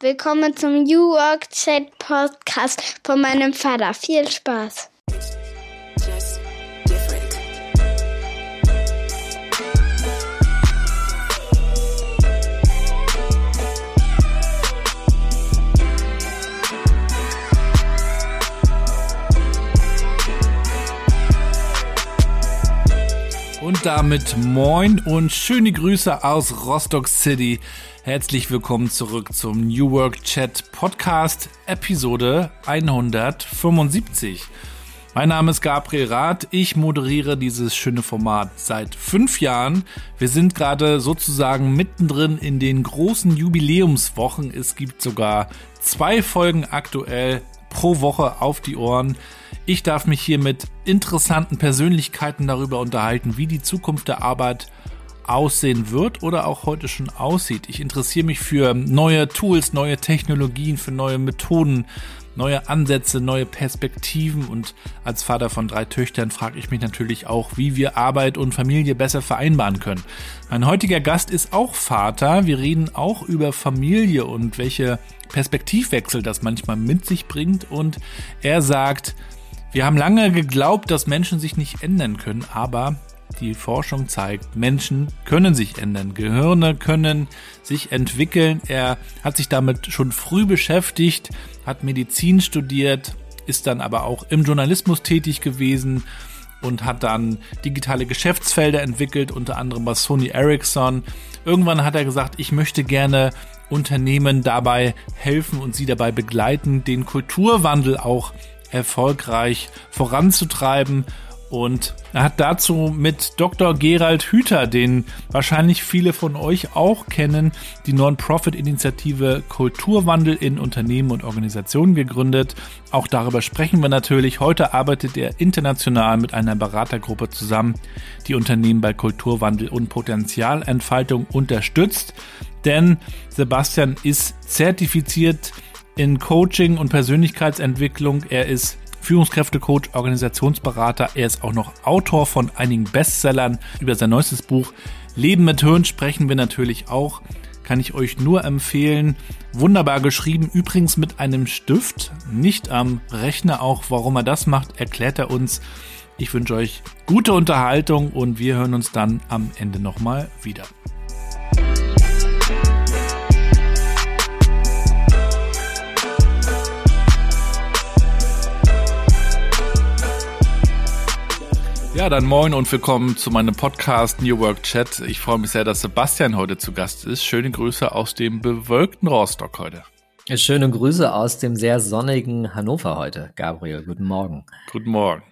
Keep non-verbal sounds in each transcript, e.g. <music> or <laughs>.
Willkommen zum New Work Chat Podcast von meinem Vater. Viel Spaß. Und damit moin und schöne Grüße aus Rostock City. Herzlich willkommen zurück zum New Work Chat Podcast Episode 175. Mein Name ist Gabriel Rath. Ich moderiere dieses schöne Format seit fünf Jahren. Wir sind gerade sozusagen mittendrin in den großen Jubiläumswochen. Es gibt sogar zwei Folgen aktuell pro Woche auf die Ohren. Ich darf mich hier mit interessanten Persönlichkeiten darüber unterhalten, wie die Zukunft der Arbeit aussehen wird oder auch heute schon aussieht. Ich interessiere mich für neue Tools, neue Technologien, für neue Methoden, neue Ansätze, neue Perspektiven und als Vater von drei Töchtern frage ich mich natürlich auch, wie wir Arbeit und Familie besser vereinbaren können. Mein heutiger Gast ist auch Vater. Wir reden auch über Familie und welche Perspektivwechsel das manchmal mit sich bringt und er sagt, wir haben lange geglaubt, dass Menschen sich nicht ändern können, aber die Forschung zeigt, Menschen können sich ändern, Gehirne können sich entwickeln. Er hat sich damit schon früh beschäftigt, hat Medizin studiert, ist dann aber auch im Journalismus tätig gewesen und hat dann digitale Geschäftsfelder entwickelt, unter anderem bei Sony Ericsson. Irgendwann hat er gesagt, ich möchte gerne Unternehmen dabei helfen und sie dabei begleiten, den Kulturwandel auch erfolgreich voranzutreiben. Und er hat dazu mit Dr. Gerald Hüther, den wahrscheinlich viele von euch auch kennen, die Non-Profit-Initiative Kulturwandel in Unternehmen und Organisationen gegründet. Auch darüber sprechen wir natürlich. Heute arbeitet er international mit einer Beratergruppe zusammen, die Unternehmen bei Kulturwandel und Potenzialentfaltung unterstützt. Denn Sebastian ist zertifiziert in Coaching und Persönlichkeitsentwicklung. Er ist Führungskräftecoach, Organisationsberater. Er ist auch noch Autor von einigen Bestsellern. Über sein neuestes Buch Leben mit Hirn sprechen wir natürlich auch. Kann ich euch nur empfehlen. Wunderbar geschrieben, übrigens mit einem Stift, nicht am Rechner. Auch warum er das macht, erklärt er uns. Ich wünsche euch gute Unterhaltung und wir hören uns dann am Ende nochmal wieder. Ja, dann moin und willkommen zu meinem Podcast New Work Chat. Ich freue mich sehr, dass Sebastian heute zu Gast ist. Schöne Grüße aus dem bewölkten Rostock heute. Schöne Grüße aus dem sehr sonnigen Hannover heute, Gabriel. Guten Morgen. Guten Morgen.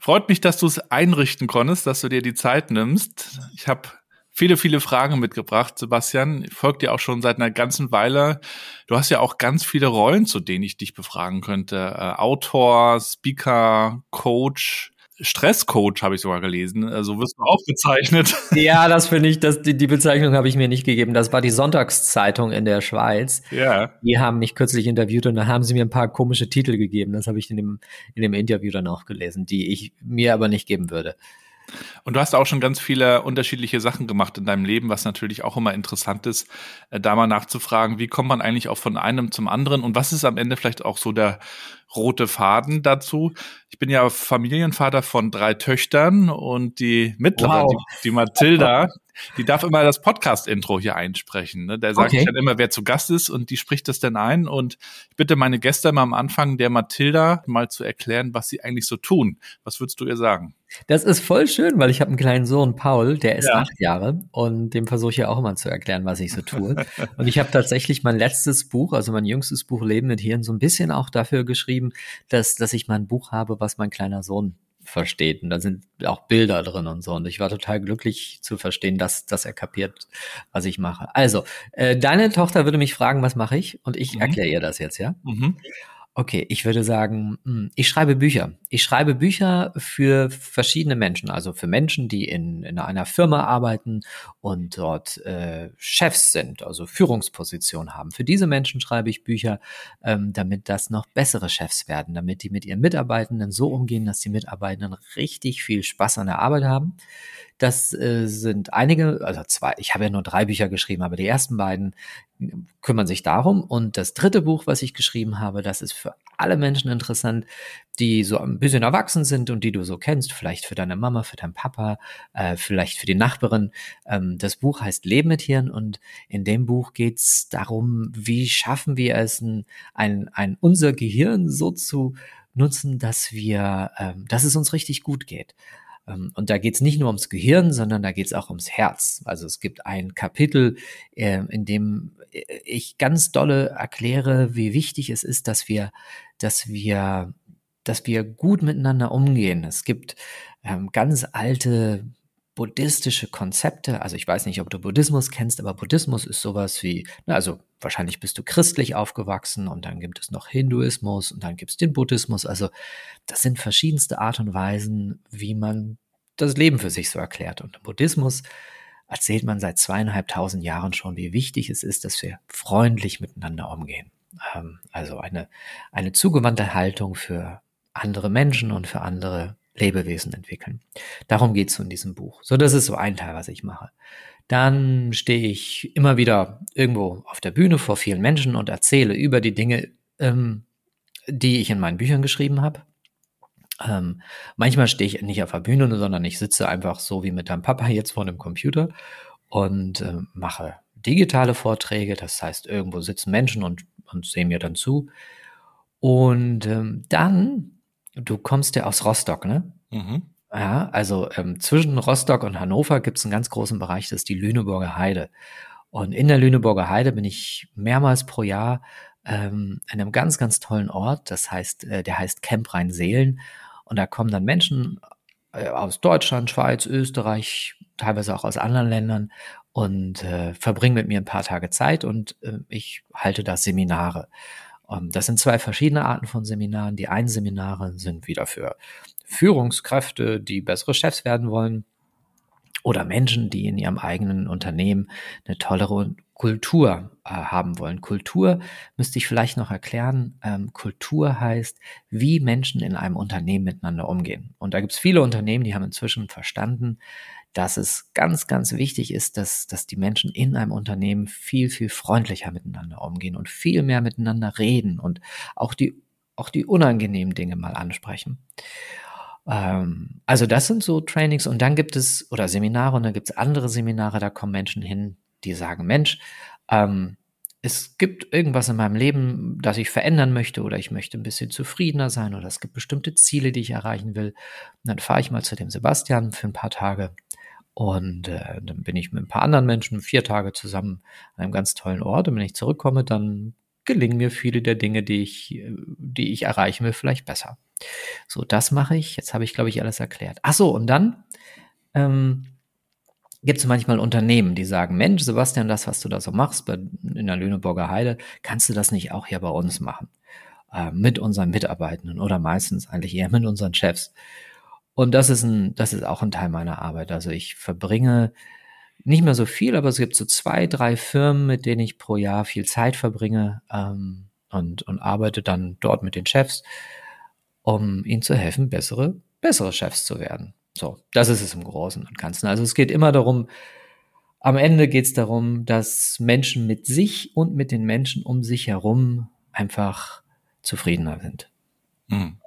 Freut mich, dass du es einrichten konntest, dass du dir die Zeit nimmst. Ich habe viele, viele Fragen mitgebracht, Sebastian. Ich folge dir auch schon seit einer ganzen Weile. Du hast ja auch ganz viele Rollen, zu denen ich dich befragen könnte. Äh, Autor, Speaker, Coach, Stresscoach habe ich sogar gelesen. So also wirst du auch bezeichnet. <laughs> Ja, das finde ich, das, die, die Bezeichnung habe ich mir nicht gegeben. Das war die Sonntagszeitung in der Schweiz. Ja. Die haben mich kürzlich interviewt und da haben sie mir ein paar komische Titel gegeben. Das habe ich in dem, in dem Interview dann auch gelesen, die ich mir aber nicht geben würde. Und du hast auch schon ganz viele unterschiedliche Sachen gemacht in deinem Leben, was natürlich auch immer interessant ist, äh, da mal nachzufragen, wie kommt man eigentlich auch von einem zum anderen und was ist am Ende vielleicht auch so der rote Faden dazu. Ich bin ja Familienvater von drei Töchtern und die mittlere, wow. die, die Mathilda, die darf immer das Podcast-Intro hier einsprechen. Ne? Der sagt okay. dann immer, wer zu Gast ist und die spricht das dann ein. Und ich bitte meine Gäste mal am Anfang der Mathilda mal zu erklären, was sie eigentlich so tun. Was würdest du ihr sagen? Das ist voll schön, weil ich habe einen kleinen Sohn, Paul, der ist ja. acht Jahre und dem versuche ich ja auch immer zu erklären, was ich so tue. <laughs> und ich habe tatsächlich mein letztes Buch, also mein jüngstes Buch Leben mit Hirn, so ein bisschen auch dafür geschrieben, dass, dass ich mal ein Buch habe, was mein kleiner Sohn versteht. Und da sind auch Bilder drin und so. Und ich war total glücklich zu verstehen, dass, dass er kapiert, was ich mache. Also, äh, deine Tochter würde mich fragen, was mache ich? Und ich mhm. erkläre ihr das jetzt, ja? Mhm. Okay, ich würde sagen, hm, ich schreibe Bücher. Ich schreibe Bücher für verschiedene Menschen, also für Menschen, die in, in einer Firma arbeiten und dort äh, Chefs sind, also Führungspositionen haben. Für diese Menschen schreibe ich Bücher, ähm, damit das noch bessere Chefs werden, damit die mit ihren Mitarbeitenden so umgehen, dass die Mitarbeitenden richtig viel Spaß an der Arbeit haben. Das äh, sind einige, also zwei, ich habe ja nur drei Bücher geschrieben, aber die ersten beiden kümmern sich darum. Und das dritte Buch, was ich geschrieben habe, das ist für alle Menschen interessant, die so ein bisschen erwachsen sind und die du so kennst, vielleicht für deine Mama, für deinen Papa, äh, vielleicht für die Nachbarin. Ähm, das Buch heißt Leben mit Hirn und in dem Buch geht's darum, wie schaffen wir es, ein, ein, ein unser Gehirn so zu nutzen, dass wir, ähm, dass es uns richtig gut geht. Ähm, und da geht es nicht nur ums Gehirn, sondern da geht es auch ums Herz. Also es gibt ein Kapitel, äh, in dem äh, ich ganz dolle erkläre, wie wichtig es ist, dass wir, dass wir, dass wir gut miteinander umgehen. Es gibt ähm, ganz alte buddhistische Konzepte. Also ich weiß nicht, ob du Buddhismus kennst, aber Buddhismus ist sowas wie, na, also wahrscheinlich bist du christlich aufgewachsen und dann gibt es noch Hinduismus und dann gibt es den Buddhismus. Also das sind verschiedenste Art und Weisen, wie man das Leben für sich so erklärt. Und im Buddhismus erzählt man seit zweieinhalbtausend Jahren schon, wie wichtig es ist, dass wir freundlich miteinander umgehen. Ähm, also eine, eine zugewandte Haltung für andere Menschen und für andere Lebewesen entwickeln. Darum geht es in diesem Buch. So, das ist so ein Teil, was ich mache. Dann stehe ich immer wieder irgendwo auf der Bühne vor vielen Menschen und erzähle über die Dinge, ähm, die ich in meinen Büchern geschrieben habe. Ähm, manchmal stehe ich nicht auf der Bühne, sondern ich sitze einfach so wie mit deinem Papa jetzt vor einem Computer und äh, mache digitale Vorträge. Das heißt, irgendwo sitzen Menschen und, und sehen mir dann zu. Und ähm, dann Du kommst ja aus Rostock, ne? Mhm. Ja, also ähm, zwischen Rostock und Hannover gibt es einen ganz großen Bereich, das ist die Lüneburger Heide. Und in der Lüneburger Heide bin ich mehrmals pro Jahr ähm, in einem ganz, ganz tollen Ort. Das heißt, äh, der heißt Camp Rhein-Seelen. Und da kommen dann Menschen äh, aus Deutschland, Schweiz, Österreich, teilweise auch aus anderen Ländern und äh, verbringen mit mir ein paar Tage Zeit und äh, ich halte da Seminare. Ähm, das sind zwei verschiedene Arten von Seminaren. Die einen Seminare sind wieder für Führungskräfte, die bessere Chefs werden wollen oder Menschen, die in ihrem eigenen Unternehmen eine tollere Kultur äh, haben wollen. Kultur müsste ich vielleicht noch erklären. Ähm, Kultur heißt, wie Menschen in einem Unternehmen miteinander umgehen. Und da gibt es viele Unternehmen, die haben inzwischen verstanden, dass es ganz, ganz wichtig ist, dass, dass die Menschen in einem Unternehmen viel, viel freundlicher miteinander umgehen und viel mehr miteinander reden und auch die, auch die unangenehmen Dinge mal ansprechen. Ähm, also das sind so Trainings und dann gibt es, oder Seminare und dann gibt es andere Seminare, da kommen Menschen hin, die sagen, Mensch, ähm, es gibt irgendwas in meinem Leben, das ich verändern möchte oder ich möchte ein bisschen zufriedener sein oder es gibt bestimmte Ziele, die ich erreichen will. Und dann fahre ich mal zu dem Sebastian für ein paar Tage und äh, dann bin ich mit ein paar anderen Menschen vier Tage zusammen an einem ganz tollen Ort. Und wenn ich zurückkomme, dann gelingen mir viele der Dinge, die ich, äh, die ich erreichen will, vielleicht besser. So, das mache ich. Jetzt habe ich, glaube ich, alles erklärt. Ach so, und dann ähm, gibt es manchmal Unternehmen, die sagen, Mensch, Sebastian, das, was du da so machst bei, in der Lüneburger Heide, kannst du das nicht auch hier bei uns machen? Äh, mit unseren Mitarbeitenden oder meistens eigentlich eher mit unseren Chefs. Und das ist ein, das ist auch ein Teil meiner Arbeit. Also ich verbringe nicht mehr so viel, aber es gibt so zwei, drei Firmen, mit denen ich pro Jahr viel Zeit verbringe ähm, und, und arbeite dann dort mit den Chefs, um ihnen zu helfen, bessere, bessere Chefs zu werden. So, das ist es im Großen und Ganzen. Also es geht immer darum, am Ende geht es darum, dass Menschen mit sich und mit den Menschen um sich herum einfach zufriedener sind. Mhm.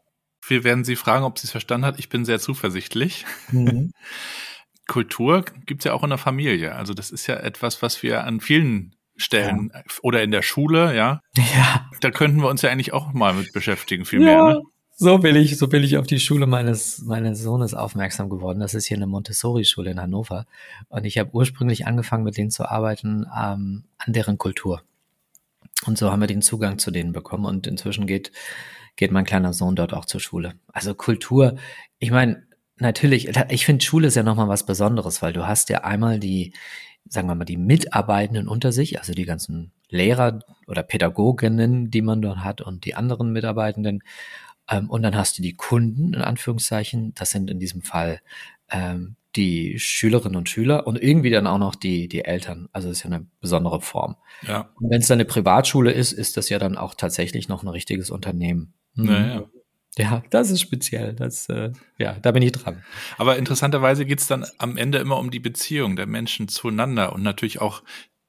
Wir werden sie fragen, ob sie es verstanden hat. Ich bin sehr zuversichtlich. Mhm. <laughs> Kultur gibt es ja auch in der Familie. Also das ist ja etwas, was wir an vielen Stellen ja. oder in der Schule, ja. Ja. Da könnten wir uns ja eigentlich auch mal mit beschäftigen, viel ja. mehr. Ne? So bin ich, so bin ich auf die Schule meines, meines Sohnes aufmerksam geworden. Das ist hier eine Montessori-Schule in Hannover. Und ich habe ursprünglich angefangen, mit denen zu arbeiten, ähm, an deren Kultur. Und so haben wir den Zugang zu denen bekommen. Und inzwischen geht geht mein kleiner Sohn dort auch zur Schule. Also Kultur, ich meine, natürlich, ich finde Schule ist ja nochmal was Besonderes, weil du hast ja einmal die, sagen wir mal, die Mitarbeitenden unter sich, also die ganzen Lehrer oder Pädagoginnen, die man dort hat und die anderen Mitarbeitenden. Ähm, und dann hast du die Kunden, in Anführungszeichen. Das sind in diesem Fall ähm, die Schülerinnen und Schüler und irgendwie dann auch noch die, die Eltern. Also das ist ja eine besondere Form. Ja. Und wenn es dann eine Privatschule ist, ist das ja dann auch tatsächlich noch ein richtiges Unternehmen. Mhm. Naja. Ja, das ist speziell. Das, äh, ja, da bin ich dran. Aber interessanterweise geht es dann am Ende immer um die Beziehung der Menschen zueinander und natürlich auch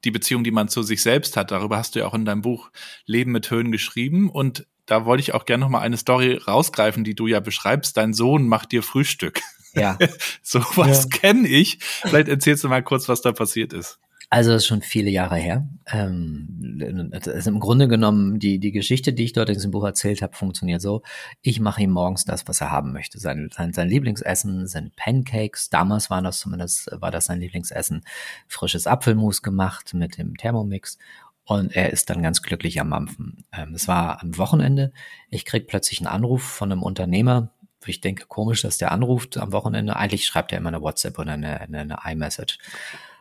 die Beziehung, die man zu sich selbst hat. Darüber hast du ja auch in deinem Buch Leben mit Höhen geschrieben. Und da wollte ich auch gerne noch mal eine Story rausgreifen, die du ja beschreibst. Dein Sohn macht dir Frühstück. Ja. <laughs> so was ja. kenne ich. Vielleicht erzählst du mal kurz, was da passiert ist. Also das ist schon viele Jahre her. Ähm, also im Grunde genommen, die, die Geschichte, die ich dort in diesem Buch erzählt habe, funktioniert so. Ich mache ihm morgens das, was er haben möchte. Sein, sein, sein Lieblingsessen sind Pancakes. Damals war das zumindest, war das sein Lieblingsessen. Frisches Apfelmus gemacht mit dem Thermomix. Und er ist dann ganz glücklich am Mampfen. Ähm, es war am Wochenende. Ich krieg plötzlich einen Anruf von einem Unternehmer. Ich denke, komisch, dass der anruft am Wochenende. Eigentlich schreibt er immer eine WhatsApp oder eine, eine, eine iMessage.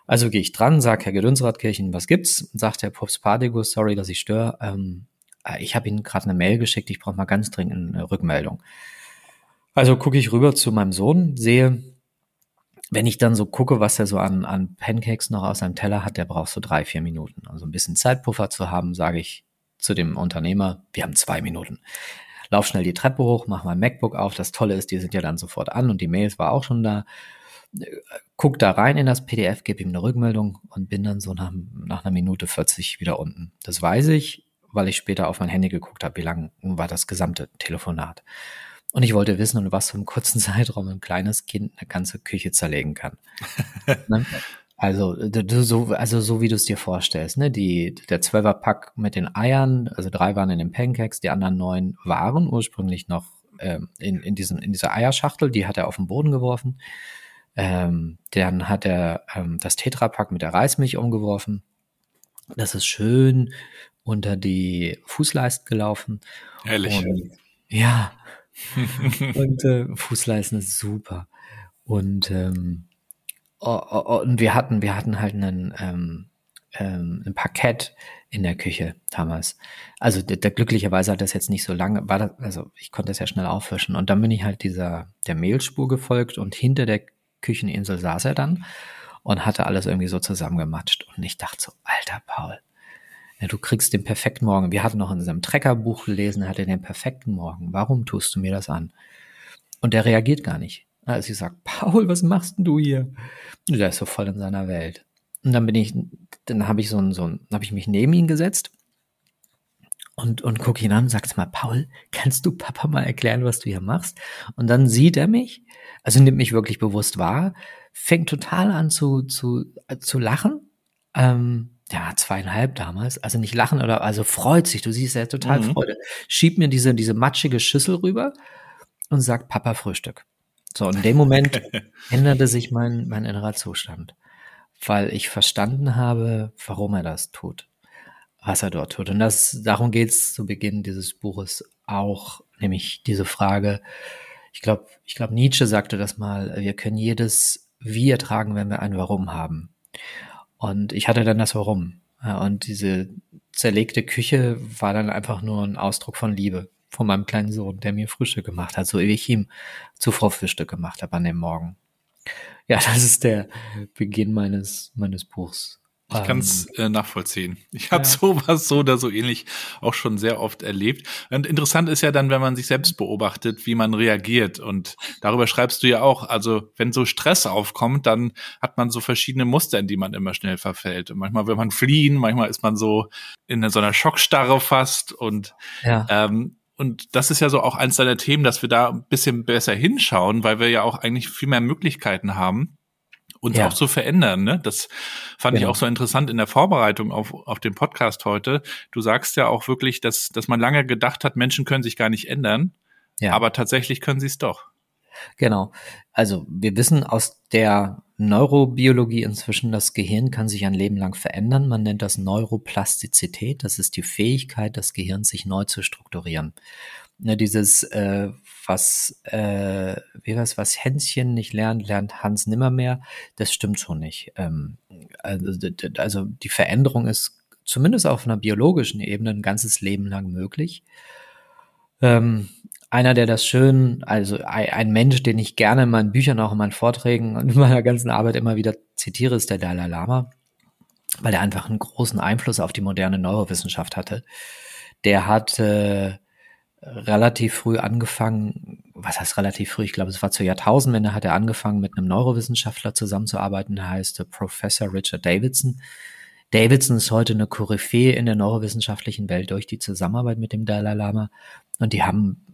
Also gehe ich dran, sag Herr Gedönsratkirchen, was gibt's? Sagt Herr Pops Partigus, sorry, dass ich störe. Ähm, äh, ich habe Ihnen gerade eine Mail geschickt, ich brauche mal ganz dringend eine Rückmeldung. Also gucke ich rüber zu meinem Sohn, sehe, wenn ich dann so gucke, was er so an, an Pancakes noch aus seinem Teller hat, der braucht so drei, vier Minuten. Also ein bisschen Zeitpuffer zu haben, sage ich zu dem Unternehmer, wir haben zwei Minuten. Lauf schnell die Treppe hoch, mach mein MacBook auf. Das Tolle ist, die sind ja dann sofort an und die Mails war auch schon da guck da rein in das PDF, gebe ihm eine Rückmeldung und bin dann so nach, nach einer Minute 40 wieder unten. Das weiß ich, weil ich später auf mein Handy geguckt habe, wie lang war das gesamte Telefonat. Und ich wollte wissen, in was für einem kurzen <laughs> Zeitraum ein kleines Kind eine ganze Küche zerlegen kann. <laughs> ne? Also, so, also so wie du es dir vorstellst, ne? Die, der Zwölferpack mit den Eiern, also drei waren in den Pancakes, die anderen neun waren ursprünglich noch ähm, in, in, diesen, in dieser Eierschachtel, die hat er auf den Boden geworfen. Ähm, dann hat er ähm, das Tetrapack mit der Reismilch umgeworfen. Das ist schön unter die Fußleisten gelaufen. Ehrlich. Und, ja. <laughs> und äh, Fußleisten ist super. Und, ähm, oh, oh, und wir hatten, wir hatten halt einen, ähm, ähm, ein Parkett in der Küche damals. Also der, der, glücklicherweise hat das jetzt nicht so lange, war das, also ich konnte das ja schnell auffischen. Und dann bin ich halt dieser der Mehlspur gefolgt und hinter der Kücheninsel saß er dann und hatte alles irgendwie so zusammengematscht. Und ich dachte so, alter Paul, ja, du kriegst den perfekten Morgen. Wir hatten noch in seinem Treckerbuch gelesen, er hatte den perfekten Morgen. Warum tust du mir das an? Und der reagiert gar nicht. Als ich sage, <laughs> Paul, was machst denn du hier? Der ist so voll in seiner Welt. Und dann bin ich, dann habe ich so ein, so ein, habe ich mich neben ihn gesetzt und, und gucke ihn an und sag mal, Paul, kannst du Papa mal erklären, was du hier machst? Und dann sieht er mich, also nimmt mich wirklich bewusst wahr, fängt total an zu, zu, äh, zu lachen. Ähm, ja, zweieinhalb damals, also nicht lachen oder, also freut sich, du siehst, er total mhm. Freude. Schiebt mir diese, diese matschige Schüssel rüber und sagt, Papa, Frühstück. So, in dem Moment <laughs> änderte sich mein, mein innerer Zustand, weil ich verstanden habe, warum er das tut was er dort tut. Und das, darum geht es zu Beginn dieses Buches auch, nämlich diese Frage, ich glaube, ich glaube, Nietzsche sagte das mal, wir können jedes Wie ertragen, wenn wir ein Warum haben. Und ich hatte dann das Warum. Und diese zerlegte Küche war dann einfach nur ein Ausdruck von Liebe von meinem kleinen Sohn, der mir Frühstück gemacht hat, so wie ich ihm zuvor Frühstück gemacht habe an dem Morgen. Ja, <laughs> das ist der Beginn meines, meines Buchs. Ich kann es ähm, äh, nachvollziehen. Ich habe ja. <laughs> sowas so oder so ähnlich auch schon sehr oft erlebt. Und interessant ist ja dann, wenn man sich selbst beobachtet, wie man reagiert. Und darüber schreibst du ja auch. Also wenn so Stress aufkommt, dann hat man so verschiedene Muster, in die man immer schnell verfällt. Und manchmal will man fliehen, manchmal ist man so in so einer Schockstarre fast. Und ja. ähm, und das ist ja so auch eins deiner Themen, dass wir da ein bisschen besser hinschauen, weil wir ja auch eigentlich viel mehr Möglichkeiten haben uns ja. auch zu verändern. Ne? Das fand genau. ich auch so interessant in der Vorbereitung auf, auf den Podcast heute. Du sagst ja auch wirklich, dass, dass man lange gedacht hat, Menschen können sich gar nicht ändern, ja. aber tatsächlich können sie es doch. Genau. Also wir wissen aus der Neurobiologie inzwischen, das Gehirn kann sich ein Leben lang verändern. Man nennt das Neuroplastizität. Das ist die Fähigkeit, das Gehirn sich neu zu strukturieren ne, dieses, äh, was, äh, wie was, was Hänschen nicht lernt, lernt Hans nimmermehr, das stimmt schon nicht. Ähm, also, also die Veränderung ist zumindest auf einer biologischen Ebene ein ganzes Leben lang möglich. Ähm, einer, der das schön, also ein Mensch, den ich gerne in meinen Büchern, auch in meinen Vorträgen und in meiner ganzen Arbeit immer wieder zitiere, ist der Dalai Lama, weil er einfach einen großen Einfluss auf die moderne Neurowissenschaft hatte. Der hat äh, relativ früh angefangen, was heißt relativ früh? Ich glaube, es war zur Jahrtausendwende, hat er angefangen, mit einem Neurowissenschaftler zusammenzuarbeiten, der heißt Professor Richard Davidson. Davidson ist heute eine Koryphäe in der neurowissenschaftlichen Welt durch die Zusammenarbeit mit dem Dalai Lama. Und die haben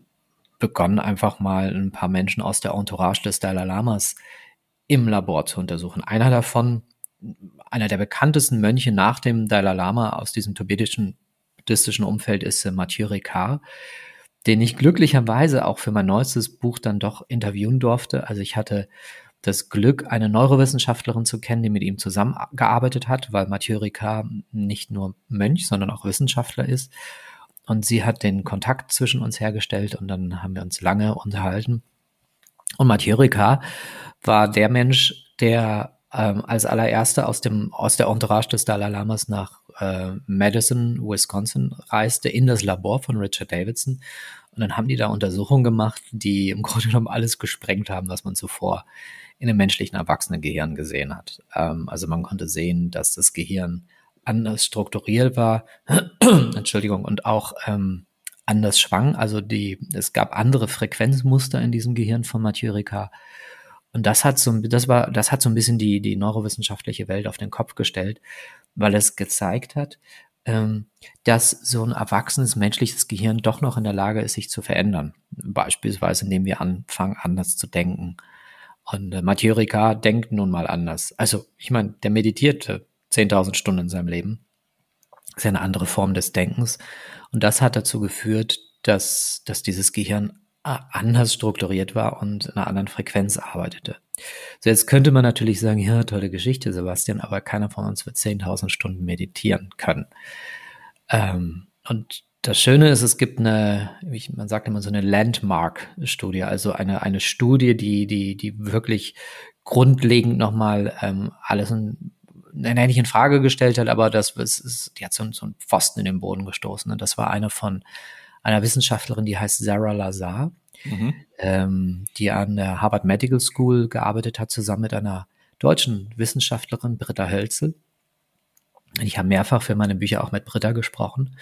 begonnen, einfach mal ein paar Menschen aus der Entourage des Dalai Lamas im Labor zu untersuchen. Einer davon, einer der bekanntesten Mönche nach dem Dalai Lama aus diesem tibetischen buddhistischen Umfeld ist äh, Mathieu Ricard, den ich glücklicherweise auch für mein neuestes Buch dann doch interviewen durfte. Also ich hatte das Glück, eine Neurowissenschaftlerin zu kennen, die mit ihm zusammengearbeitet hat, weil Mathieu Ricard nicht nur Mönch, sondern auch Wissenschaftler ist. Und sie hat den Kontakt zwischen uns hergestellt und dann haben wir uns lange unterhalten. Und Mathieu Ricard war der Mensch, der ähm, als allererster aus dem aus der Entourage des Dalai Lamas nach äh, Madison, Wisconsin reiste in das Labor von Richard Davidson und dann haben die da Untersuchungen gemacht, die im <laughs> Grunde genommen alles gesprengt haben, was man zuvor in einem menschlichen Erwachsenengehirn gesehen hat. Ähm, also man konnte sehen, dass das Gehirn anders strukturiert war, <clears throat> Entschuldigung, und auch ähm, anders schwang. Also die, es gab andere Frequenzmuster in diesem Gehirn von Mathieu Ricard. Und das hat so, das war, das hat so ein bisschen die, die neurowissenschaftliche Welt auf den Kopf gestellt, weil es gezeigt hat, ähm, dass so ein erwachsenes menschliches Gehirn doch noch in der Lage ist, sich zu verändern. Beispielsweise, indem wir anfangen, anders zu denken, und äh, Mathieu Ricard denkt nun mal anders. Also, ich meine, der meditierte 10.000 Stunden in seinem Leben. Das ist ja eine andere Form des Denkens. Und das hat dazu geführt, dass, dass dieses Gehirn anders strukturiert war und in einer anderen Frequenz arbeitete. So, jetzt könnte man natürlich sagen, ja, tolle Geschichte, Sebastian, aber keiner von uns wird 10.000 Stunden meditieren können. Ähm, und das Schöne ist, es gibt eine, man sagt immer so eine Landmark-Studie, also eine, eine Studie, die, die, die wirklich grundlegend nochmal ähm, alles in, nicht in Frage gestellt hat, aber das ist, die hat so, so einen Pfosten in den Boden gestoßen. Und das war eine von einer Wissenschaftlerin, die heißt Sarah Lazar, mhm. ähm, die an der Harvard Medical School gearbeitet hat, zusammen mit einer deutschen Wissenschaftlerin, Britta Hölzel. Ich habe mehrfach für meine Bücher auch mit Britta gesprochen.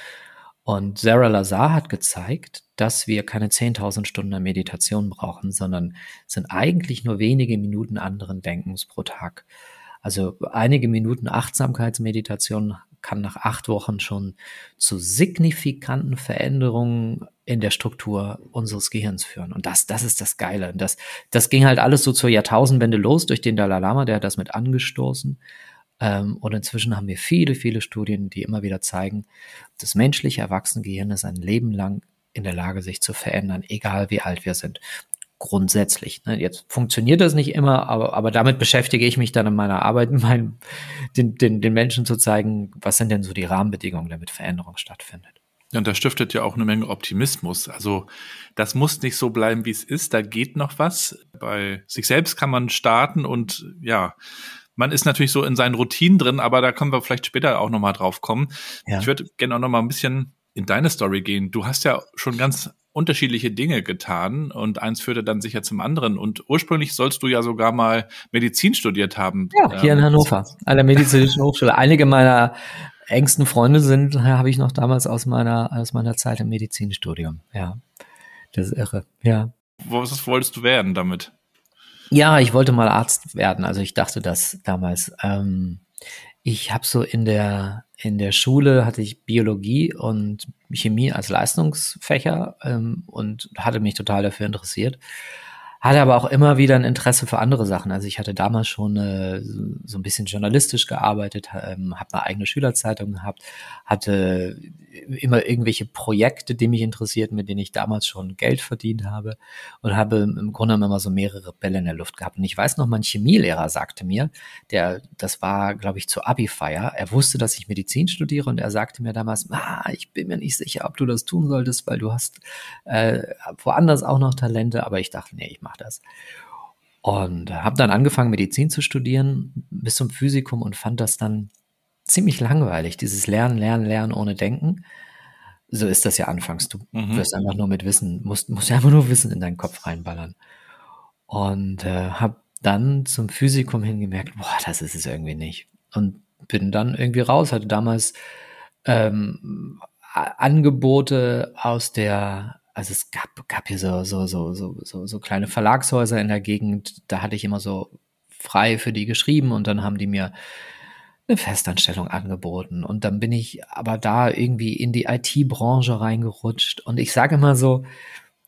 Und Sarah Lazar hat gezeigt, dass wir keine 10.000 Stunden Meditation brauchen, sondern es sind eigentlich nur wenige Minuten anderen Denkens pro Tag. Also einige Minuten Achtsamkeitsmeditation kann nach acht Wochen schon zu signifikanten Veränderungen in der Struktur unseres Gehirns führen. Und das, das ist das Geile. Und das, das ging halt alles so zur Jahrtausendwende los durch den Dalai Lama, der hat das mit angestoßen. Ähm, und inzwischen haben wir viele, viele Studien, die immer wieder zeigen, das menschliche Erwachsenengehirn ist ein Leben lang in der Lage, sich zu verändern, egal wie alt wir sind. Grundsätzlich. Ne? Jetzt funktioniert das nicht immer, aber, aber damit beschäftige ich mich dann in meiner Arbeit, <laughs> mein, den, den, den Menschen zu zeigen, was sind denn so die Rahmenbedingungen, damit Veränderung stattfindet. Ja, und das stiftet ja auch eine Menge Optimismus. Also das muss nicht so bleiben, wie es ist. Da geht noch was. Bei sich selbst kann man starten und ja, man ist natürlich so in seinen Routinen drin, aber da können wir vielleicht später auch nochmal drauf kommen. Ja. Ich würde gerne auch nochmal ein bisschen in deine Story gehen. Du hast ja schon ganz unterschiedliche Dinge getan und eins führte dann sicher zum anderen. Und ursprünglich sollst du ja sogar mal Medizin studiert haben. Ja, hier ähm, in Hannover, an der Medizinischen Hochschule. Einige meiner engsten Freunde sind, habe ich noch damals aus meiner, aus meiner Zeit im Medizinstudium. Ja, das ist irre. Ja. Was wolltest du werden damit? Ja, ich wollte mal Arzt werden. Also ich dachte das damals. Ähm, ich habe so in der in der Schule hatte ich Biologie und Chemie als Leistungsfächer ähm, und hatte mich total dafür interessiert hatte aber auch immer wieder ein Interesse für andere Sachen. Also ich hatte damals schon äh, so ein bisschen journalistisch gearbeitet, ähm, habe eine eigene Schülerzeitung gehabt, hatte immer irgendwelche Projekte, die mich interessierten, mit denen ich damals schon Geld verdient habe und habe im Grunde immer so mehrere Bälle in der Luft gehabt. Und ich weiß noch, mein Chemielehrer sagte mir, der, das war, glaube ich, zur Abi-Feier, er wusste, dass ich Medizin studiere und er sagte mir damals, ah, ich bin mir nicht sicher, ob du das tun solltest, weil du hast äh, woanders auch noch Talente, aber ich dachte, nee, ich mache das. Und habe dann angefangen, Medizin zu studieren bis zum Physikum und fand das dann ziemlich langweilig, dieses Lernen, Lernen, Lernen ohne Denken. So ist das ja anfangs. Du mhm. wirst einfach nur mit Wissen, musst, musst einfach nur Wissen in deinen Kopf reinballern. Und äh, habe dann zum Physikum hingemerkt, boah, das ist es irgendwie nicht. Und bin dann irgendwie raus, hatte damals ähm, Angebote aus der also es gab, gab hier so, so, so, so, so, so kleine Verlagshäuser in der Gegend, da hatte ich immer so frei für die geschrieben und dann haben die mir eine Festanstellung angeboten. Und dann bin ich aber da irgendwie in die IT-Branche reingerutscht. Und ich sage immer so,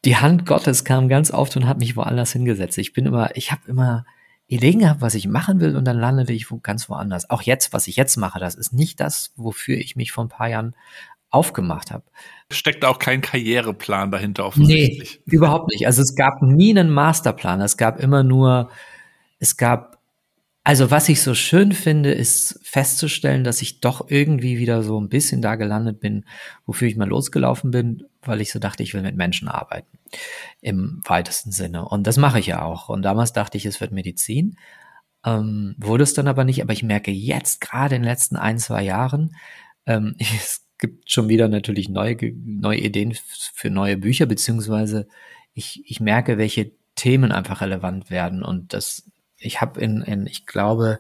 die Hand Gottes kam ganz oft und hat mich woanders hingesetzt. Ich bin immer, ich habe immer Ideen gehabt, was ich machen will und dann landete ich ganz woanders. Auch jetzt, was ich jetzt mache, das ist nicht das, wofür ich mich vor ein paar Jahren aufgemacht habe. Steckt auch kein Karriereplan dahinter offensichtlich. Nee, <laughs> überhaupt nicht. Also es gab nie einen Masterplan. Es gab immer nur, es gab, also was ich so schön finde, ist festzustellen, dass ich doch irgendwie wieder so ein bisschen da gelandet bin, wofür ich mal losgelaufen bin, weil ich so dachte, ich will mit Menschen arbeiten. Im weitesten Sinne. Und das mache ich ja auch. Und damals dachte ich, es wird Medizin. Ähm, wurde es dann aber nicht, aber ich merke jetzt, gerade in den letzten ein, zwei Jahren, ähm, <laughs> es gibt schon wieder natürlich neue, neue Ideen für neue Bücher, beziehungsweise ich, ich merke, welche Themen einfach relevant werden. Und das, ich habe in, in, ich glaube,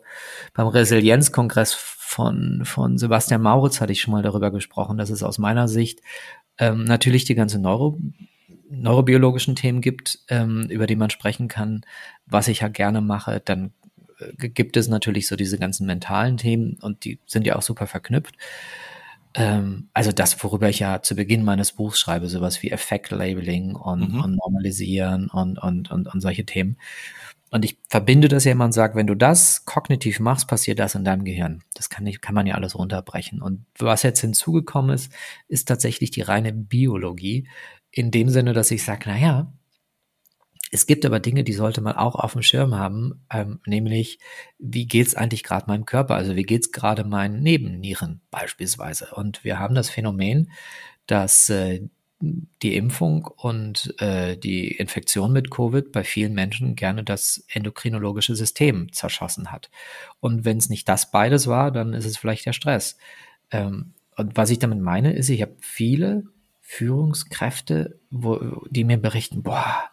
beim Resilienzkongress von, von Sebastian Mauritz hatte ich schon mal darüber gesprochen, dass es aus meiner Sicht ähm, natürlich die ganze Neuro, neurobiologischen Themen gibt, ähm, über die man sprechen kann, was ich ja gerne mache. Dann äh, gibt es natürlich so diese ganzen mentalen Themen und die sind ja auch super verknüpft ähm, also das, worüber ich ja zu Beginn meines Buchs schreibe, sowas wie Effekt-Labeling und, mhm. und Normalisieren und, und, und, und solche Themen. Und ich verbinde das ja immer und sage, wenn du das kognitiv machst, passiert das in deinem Gehirn. Das kann, nicht, kann man ja alles runterbrechen. Und was jetzt hinzugekommen ist, ist tatsächlich die reine Biologie. In dem Sinne, dass ich sage, na ja, es gibt aber Dinge, die sollte man auch auf dem Schirm haben, ähm, nämlich wie geht's eigentlich gerade meinem Körper? Also wie geht's gerade meinen Nebennieren beispielsweise? Und wir haben das Phänomen, dass äh, die Impfung und äh, die Infektion mit Covid bei vielen Menschen gerne das endokrinologische System zerschossen hat. Und wenn es nicht das beides war, dann ist es vielleicht der Stress. Ähm, und was ich damit meine, ist, ich habe viele Führungskräfte, wo, die mir berichten, boah,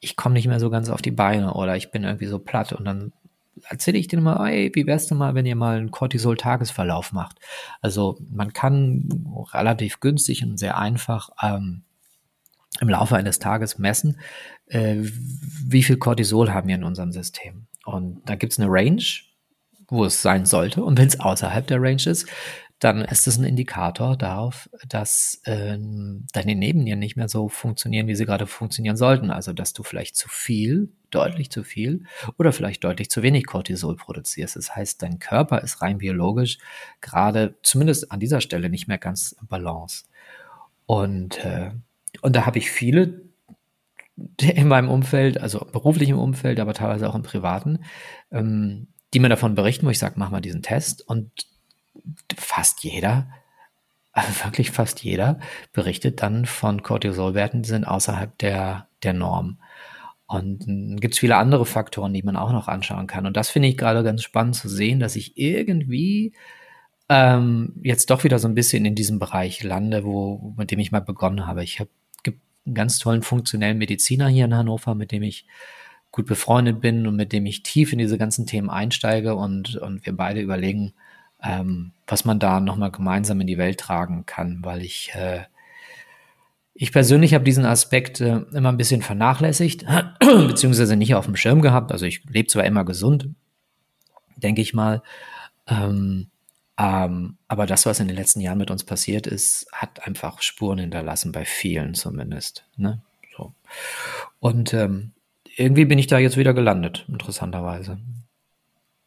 ich komme nicht mehr so ganz auf die Beine oder ich bin irgendwie so platt und dann erzähle ich denen mal, ey, wie wär's denn mal, wenn ihr mal einen Cortisol-Tagesverlauf macht? Also man kann relativ günstig und sehr einfach ähm, im Laufe eines Tages messen, äh, wie viel Cortisol haben wir in unserem System. Und da gibt's eine Range, wo es sein sollte. Und wenn es außerhalb der Range ist, dann ist es ein Indikator darauf, dass ähm, deine Nebennieren nicht mehr so funktionieren, wie sie gerade funktionieren sollten. Also, dass du vielleicht zu viel, deutlich zu viel oder vielleicht deutlich zu wenig Cortisol produzierst. Das heißt, dein Körper ist rein biologisch gerade zumindest an dieser Stelle nicht mehr ganz im Balance. Und, äh, und da habe ich viele <laughs> in meinem Umfeld, also beruflichem Umfeld, aber teilweise auch im privaten, ähm, die mir davon berichten, wo ich sage, mach mal diesen Test. Und fast jeder, also wirklich fast jeder, berichtet dann von Cortisolwerten, die sind außerhalb der, der Norm. Und gibt es viele andere Faktoren, die man auch noch anschauen kann. Und das finde ich gerade ganz spannend zu sehen, dass ich irgendwie ähm, jetzt doch wieder so ein bisschen in diesem Bereich lande, wo, mit dem ich mal begonnen habe. Ich habe einen ganz tollen funktionellen Mediziner hier in Hannover, mit dem ich gut befreundet bin und mit dem ich tief in diese ganzen Themen einsteige und, und wir beide überlegen, ähm, was man da nochmal gemeinsam in die Welt tragen kann, weil ich, äh, ich persönlich habe diesen Aspekt äh, immer ein bisschen vernachlässigt, <clears throat> beziehungsweise nicht auf dem Schirm gehabt. Also ich lebe zwar immer gesund, denke ich mal, ähm, ähm, aber das, was in den letzten Jahren mit uns passiert ist, hat einfach Spuren hinterlassen, bei vielen zumindest. Ne? So. Und ähm, irgendwie bin ich da jetzt wieder gelandet, interessanterweise.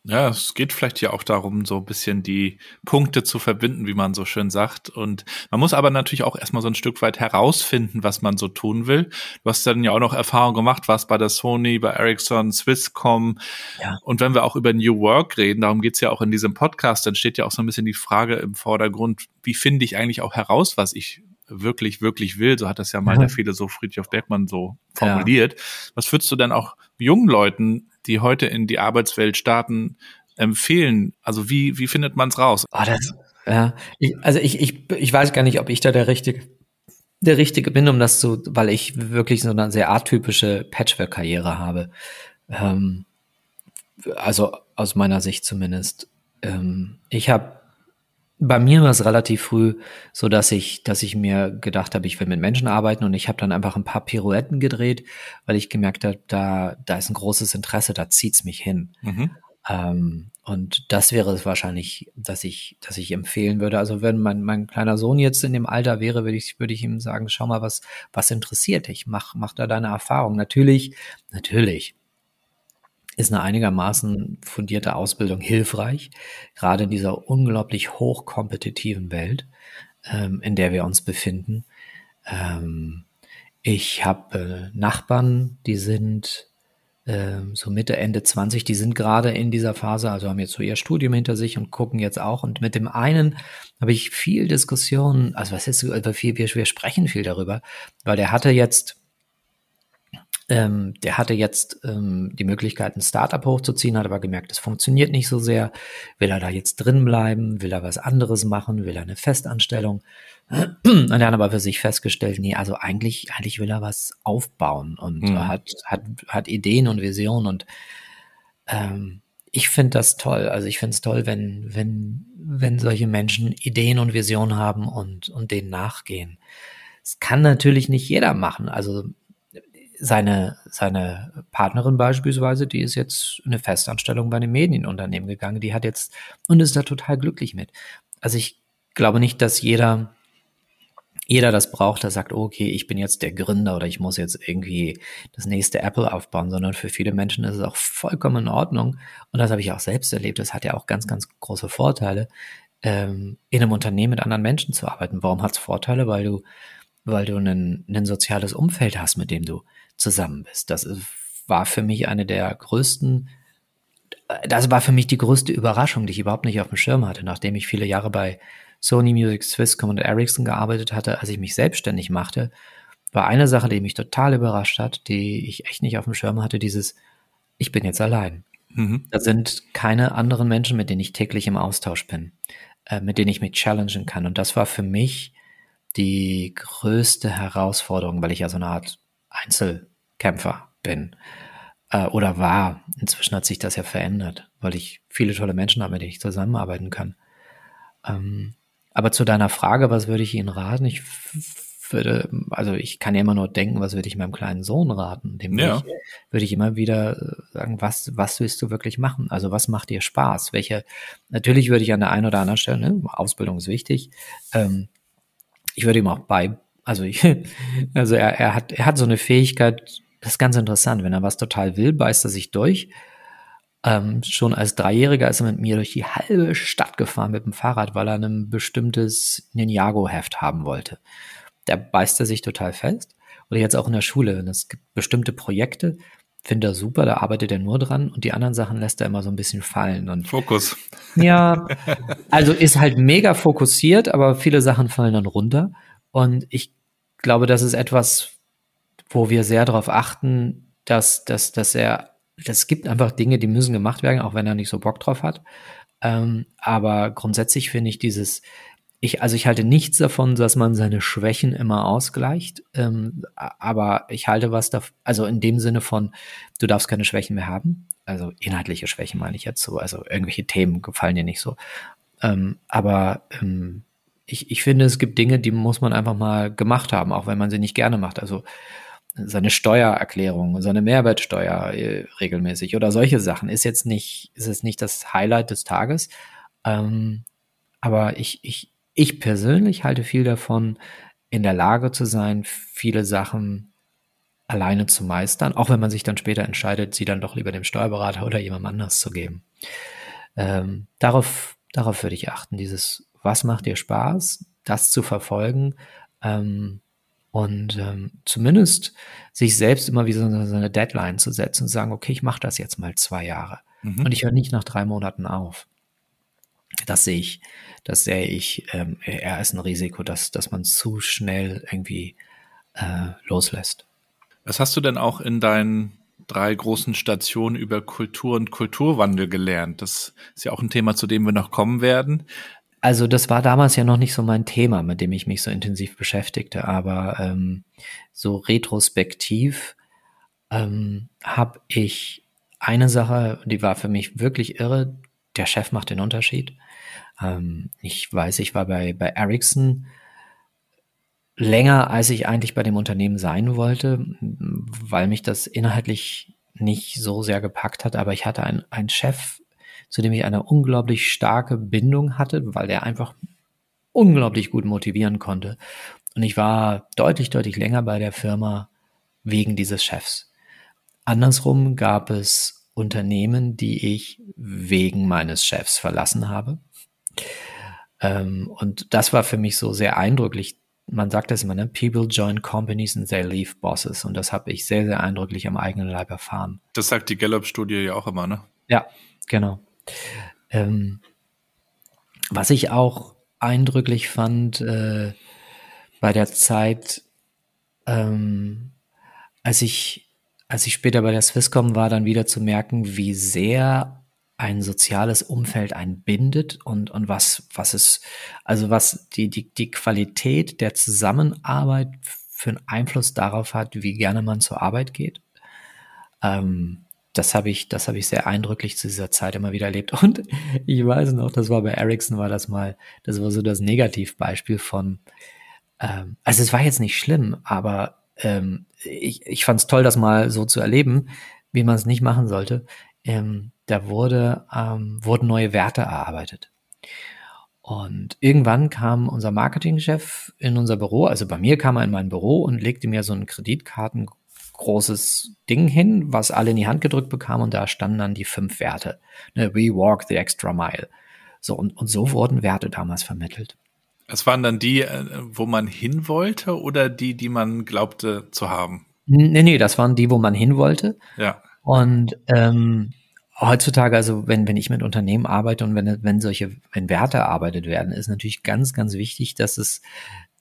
Ja, es geht vielleicht ja auch darum, so ein bisschen die Punkte zu verbinden, wie man so schön sagt. Und man muss aber natürlich auch erstmal so ein Stück weit herausfinden, was man so tun will. Du hast dann ja auch noch Erfahrung gemacht, was bei der Sony, bei Ericsson, Swisscom. Ja. Und wenn wir auch über New Work reden, darum geht's ja auch in diesem Podcast, dann steht ja auch so ein bisschen die Frage im Vordergrund, wie finde ich eigentlich auch heraus, was ich wirklich, wirklich will. So hat das ja mal der Philosoph Friedrich Bergmann so formuliert. Ja. Was würdest du denn auch jungen Leuten die heute in die Arbeitswelt starten, empfehlen? Also wie, wie findet man es raus? Oh, das, ja, ich, also ich, ich, ich weiß gar nicht, ob ich da der richtige, der richtige bin, um das zu, weil ich wirklich so eine sehr atypische Patchwork-Karriere habe. Ähm, also aus meiner Sicht zumindest. Ähm, ich habe bei mir war es relativ früh so, dass ich, dass ich mir gedacht habe, ich will mit Menschen arbeiten und ich habe dann einfach ein paar Pirouetten gedreht, weil ich gemerkt habe, da, da ist ein großes Interesse, da zieht's mich hin. Mhm. Ähm, Und das wäre es wahrscheinlich, dass ich, dass ich empfehlen würde. Also wenn mein, mein kleiner Sohn jetzt in dem Alter wäre, würde ich, würde ich ihm sagen, schau mal, was, was interessiert dich? Mach, mach da deine Erfahrung. Natürlich, natürlich ist eine einigermaßen fundierte Ausbildung hilfreich, gerade in dieser unglaublich hochkompetitiven Welt, ähm, in der wir uns befinden. Ähm, ich habe äh, Nachbarn, die sind ähm, so Mitte, Ende 20, die sind gerade in dieser Phase, also haben jetzt so ihr Studium hinter sich und gucken jetzt auch. Und mit dem einen habe ich viel Diskussion, also was ist, viel, wir, wir sprechen viel darüber, weil der hatte jetzt ähm, der hatte jetzt ähm, die Möglichkeit, ein Startup hochzuziehen, hat aber gemerkt, es funktioniert nicht so sehr. Will er da jetzt drin bleiben? Will er was anderes machen? Will er eine Festanstellung? Und er hat aber für sich festgestellt, nee, also eigentlich, eigentlich will er was aufbauen und mhm. hat, hat, hat Ideen und Visionen und ähm, ich finde das toll. Also ich finde es toll, wenn, wenn, wenn solche Menschen Ideen und Visionen haben und, und denen nachgehen. Es kann natürlich nicht jeder machen. Also seine, seine Partnerin beispielsweise, die ist jetzt eine Festanstellung bei einem Medienunternehmen gegangen, die hat jetzt und ist da total glücklich mit. Also ich glaube nicht, dass jeder, jeder das braucht, der sagt, okay, ich bin jetzt der Gründer oder ich muss jetzt irgendwie das nächste Apple aufbauen, sondern für viele Menschen ist es auch vollkommen in Ordnung. Und das habe ich auch selbst erlebt. Das hat ja auch ganz, ganz große Vorteile, ähm, in einem Unternehmen mit anderen Menschen zu arbeiten. Warum hat es Vorteile? Weil du, weil du ein, ein soziales Umfeld hast, mit dem du zusammen bist. Das war für mich eine der größten, das war für mich die größte Überraschung, die ich überhaupt nicht auf dem Schirm hatte, nachdem ich viele Jahre bei Sony Music, Swisscom und Ericsson gearbeitet hatte, als ich mich selbstständig machte, war eine Sache, die mich total überrascht hat, die ich echt nicht auf dem Schirm hatte, dieses, ich bin jetzt allein. Mhm. Da sind keine anderen Menschen, mit denen ich täglich im Austausch bin, äh, mit denen ich mich challengen kann. Und das war für mich die größte Herausforderung, weil ich ja so eine Art Einzel, Kämpfer bin äh, oder war. Inzwischen hat sich das ja verändert, weil ich viele tolle Menschen habe, mit denen ich zusammenarbeiten kann. Ähm, aber zu deiner Frage, was würde ich Ihnen raten? Ich würde, also ich kann ja immer nur denken, was würde ich meinem kleinen Sohn raten? Dem ja. würde, ich, würde ich immer wieder äh, sagen, was, was willst du wirklich machen? Also was macht dir Spaß? Welche, natürlich würde ich an der einen oder anderen Stelle, ne, Ausbildung ist wichtig, ähm, ich würde ihm auch bei, also ich, <laughs> also er, er hat, er hat so eine Fähigkeit, das ist ganz interessant. Wenn er was total will, beißt er sich durch. Ähm, schon als Dreijähriger ist er mit mir durch die halbe Stadt gefahren mit dem Fahrrad, weil er ein bestimmtes Ninjago-Heft haben wollte. Da beißt er sich total fest. Oder jetzt auch in der Schule. Es gibt bestimmte Projekte, finde er super, da arbeitet er nur dran und die anderen Sachen lässt er immer so ein bisschen fallen. Und Fokus. <laughs> Ja, also ist halt mega fokussiert, aber viele Sachen fallen dann runter. Und ich glaube, das ist etwas, wo wir sehr darauf achten, dass, dass, dass er, das gibt einfach Dinge, die müssen gemacht werden, auch wenn er nicht so Bock drauf hat. Ähm, aber grundsätzlich finde ich dieses, ich, also ich halte nichts davon, dass man seine Schwächen immer ausgleicht. Ähm, aber ich halte was davon, also in dem Sinne von, du darfst keine Schwächen mehr haben. Also inhaltliche Schwächen meine ich jetzt so. Also irgendwelche Themen gefallen dir nicht so. Ähm, aber ähm, ich, ich finde, es gibt Dinge, die muss man einfach mal gemacht haben, auch wenn man sie nicht gerne macht. Also seine Steuererklärung, seine Mehrwertsteuer äh, regelmäßig oder solche Sachen ist jetzt nicht, ist es nicht das Highlight des Tages. Ähm, aber ich, ich, ich persönlich halte viel davon, in der Lage zu sein, viele Sachen alleine zu meistern, auch wenn man sich dann später entscheidet, sie dann doch lieber dem Steuerberater oder jemandem anders zu geben. Ähm, darauf, darauf würde ich achten, dieses, was macht dir Spaß, das zu verfolgen, ähm, und ähm, zumindest sich selbst immer wieder so eine Deadline zu setzen und sagen, okay, ich mache das jetzt mal zwei Jahre. Mhm. Und ich höre nicht nach drei Monaten auf. Das sehe ich, das sehe ich ähm, eher als ein Risiko, dass, dass man zu schnell irgendwie äh, loslässt. Was hast du denn auch in deinen drei großen Stationen über Kultur und Kulturwandel gelernt? Das ist ja auch ein Thema, zu dem wir noch kommen werden. Also das war damals ja noch nicht so mein Thema, mit dem ich mich so intensiv beschäftigte, aber ähm, so retrospektiv ähm, habe ich eine Sache, die war für mich wirklich irre. Der Chef macht den Unterschied. Ähm, ich weiß, ich war bei, bei Ericsson länger, als ich eigentlich bei dem Unternehmen sein wollte, weil mich das inhaltlich nicht so sehr gepackt hat, aber ich hatte einen, einen Chef, zu dem ich eine unglaublich starke Bindung hatte, weil der einfach unglaublich gut motivieren konnte. Und ich war deutlich, deutlich länger bei der Firma wegen dieses Chefs. Andersrum gab es Unternehmen, die ich wegen meines Chefs verlassen habe. Ähm, und das war für mich so sehr eindrücklich. Man sagt das immer, ne? People join companies and they leave bosses. Und das habe ich sehr, sehr eindrücklich am eigenen Leib erfahren. Das sagt die Gallup-Studie ja auch immer, ne? Ja, genau. Ähm, was ich auch eindrücklich fand äh, bei der Zeit, ähm, als ich als ich später bei der Swisscom war, dann wieder zu merken, wie sehr ein soziales Umfeld einbindet und, und was, was es, also was die, die, die Qualität der Zusammenarbeit für einen Einfluss darauf hat, wie gerne man zur Arbeit geht. Ähm, das habe ich, das habe ich sehr eindrücklich zu dieser Zeit immer wieder erlebt. Und <laughs> ich weiß noch, das war bei Ericsson, war das mal, das war so das Negativbeispiel von, ähm, also es war jetzt nicht schlimm, aber ähm, ich, ich fand es toll, das mal so zu erleben, wie man es nicht machen sollte. Ähm, da wurde, ähm, wurden neue Werte erarbeitet. Und irgendwann kam unser Marketingchef in unser Büro, also bei mir kam er in mein Büro und legte mir so ein Kreditkarten großes Ding hin, was alle in die Hand gedrückt bekamen und da standen dann die fünf Werte. Ne, we walk the extra mile. So, und, und so wurden Werte damals vermittelt. Es waren dann die, äh, wo man hin wollte oder die, die man glaubte zu haben? Nee, nee, das waren die, wo man hin wollte. Ja. Und ähm, heutzutage, also wenn, wenn ich mit Unternehmen arbeite und wenn, wenn solche, wenn Werte erarbeitet werden, ist natürlich ganz, ganz wichtig, dass es,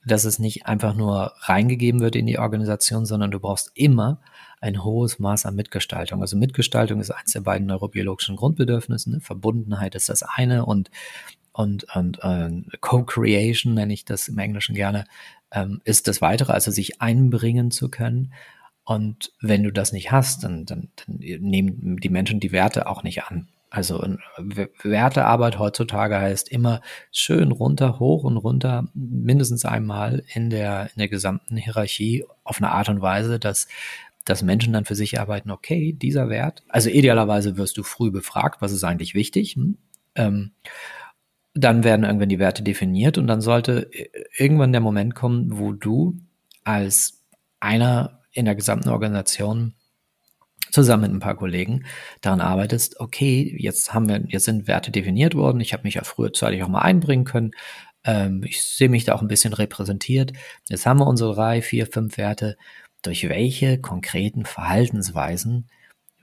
dass es nicht einfach nur reingegeben wird in die Organisation, sondern du brauchst immer ein hohes Maß an Mitgestaltung. Also Mitgestaltung ist eins der beiden neurobiologischen Grundbedürfnisse. Ne? Verbundenheit ist das eine und und, und äh, Co-Creation nenne ich das im Englischen gerne, ähm, ist das Weitere, also sich einbringen zu können. Und wenn du das nicht hast, dann, dann, dann nehmen die Menschen die Werte auch nicht an. Also Wertearbeit heutzutage heißt immer schön runter, hoch und runter, mindestens einmal in der, in der gesamten Hierarchie auf eine Art und Weise, dass, dass Menschen dann für sich arbeiten, okay, dieser Wert, also idealerweise wirst du früh befragt, was ist eigentlich wichtig. Hm? Ähm, dann werden irgendwann die Werte definiert und dann sollte äh, irgendwann der Moment kommen, wo du als einer in der gesamten Organisation zusammen mit ein paar Kollegen daran arbeitest, okay, jetzt haben wir, jetzt sind Werte definiert worden, ich habe mich ja frühzeitig auch mal einbringen können, ähm, ich sehe mich da auch ein bisschen repräsentiert, jetzt haben wir unsere drei, vier, fünf Werte, durch welche konkreten Verhaltensweisen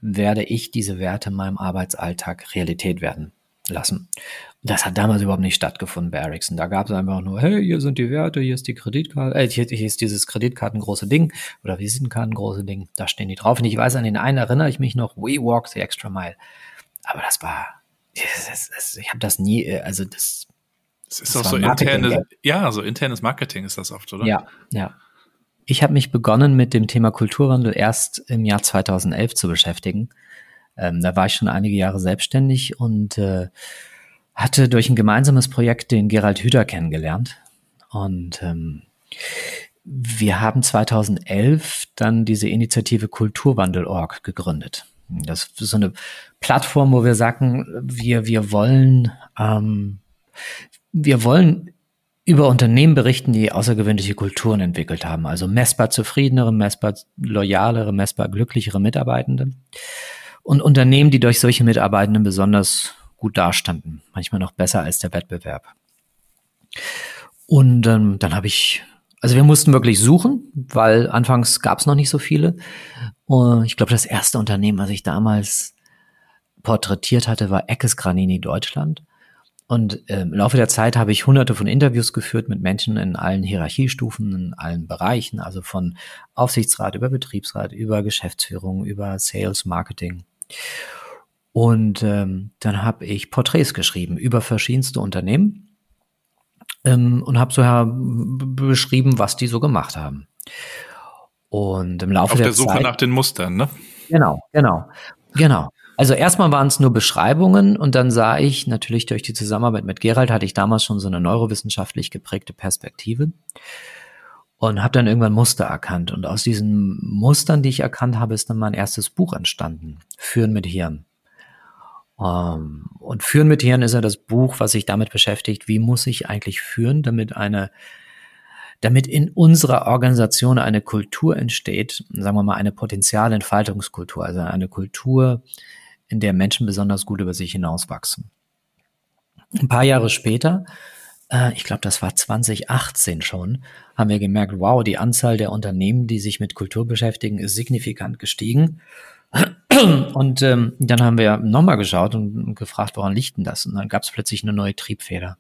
werde ich diese Werte in meinem Arbeitsalltag Realität werden lassen. Das hat damals überhaupt nicht stattgefunden bei Ericsson. Da gab es einfach nur, hey, hier sind die Werte, hier ist die Kreditkarte, äh, hier, hier ist dieses Kreditkartengroße Ding oder Visitenkartengroße Ding, da stehen die drauf. Und ich weiß, an den einen erinnere ich mich noch, we walk the extra mile. Aber das war, das, das, ich habe das nie, äh, also das. Das ist auch so internes, ja, so internes Marketing ist das oft, oder? Ja, ja. Ich habe mich begonnen mit dem Thema Kulturwandel erst im Jahr 2011 zu beschäftigen. Ähm, da war ich schon einige Jahre selbstständig und äh, hatte durch ein gemeinsames Projekt den Gerald Hüder kennengelernt. Und ähm, wir haben 2011 dann diese Initiative Kulturwandel.org gegründet. Das ist so eine Plattform, wo wir sagen, wir, wir wollen, ähm, wir wollen über Unternehmen berichten, die außergewöhnliche Kulturen entwickelt haben. Also messbar zufriedenere, messbar loyalere, messbar glücklichere Mitarbeitende. Und Unternehmen, die durch solche Mitarbeitenden besonders gut dastanden, manchmal noch besser als der Wettbewerb. Und ähm, dann habe ich, also wir mussten wirklich suchen, weil anfangs gab es noch nicht so viele. Und ich glaube, das erste Unternehmen, was ich damals porträtiert hatte, war Eckes Granini Deutschland. Und ähm, im Laufe der Zeit habe ich hunderte von Interviews geführt mit Menschen in allen Hierarchiestufen, in allen Bereichen, also von Aufsichtsrat über Betriebsrat, über Geschäftsführung, über Sales, Marketing. Und ähm, dann habe ich Porträts geschrieben über verschiedenste Unternehmen ähm, und habe so ja, beschrieben, was die so gemacht haben. Und im Laufe Auf der, der Suche Zeit, nach den Mustern, ne? Genau, genau, genau. Also erstmal waren es nur Beschreibungen und dann sah ich natürlich durch die Zusammenarbeit mit Gerald hatte ich damals schon so eine neurowissenschaftlich geprägte Perspektive und habe dann irgendwann Muster erkannt und aus diesen Mustern, die ich erkannt habe, ist dann mein erstes Buch entstanden, Führen mit Hirn. Um, ähm, und Führen mit Hirn ist ja das Buch, was sich damit beschäftigt, wie muss ich eigentlich führen, damit eine, damit in unserer Organisation eine Kultur entsteht, sagen wir mal eine Potenzialentfaltungskultur, also eine Kultur, in der Menschen besonders gut über sich hinauswachsen. Ein paar Jahre später, äh, ich glaube, das war 2018 schon, haben wir gemerkt, wow, die Anzahl der Unternehmen, die sich mit Kultur beschäftigen, ist signifikant gestiegen. Und ähm, dann haben wir nochmal geschaut und gefragt, woran liegt denn das? Und dann gab es plötzlich eine neue Triebfeder.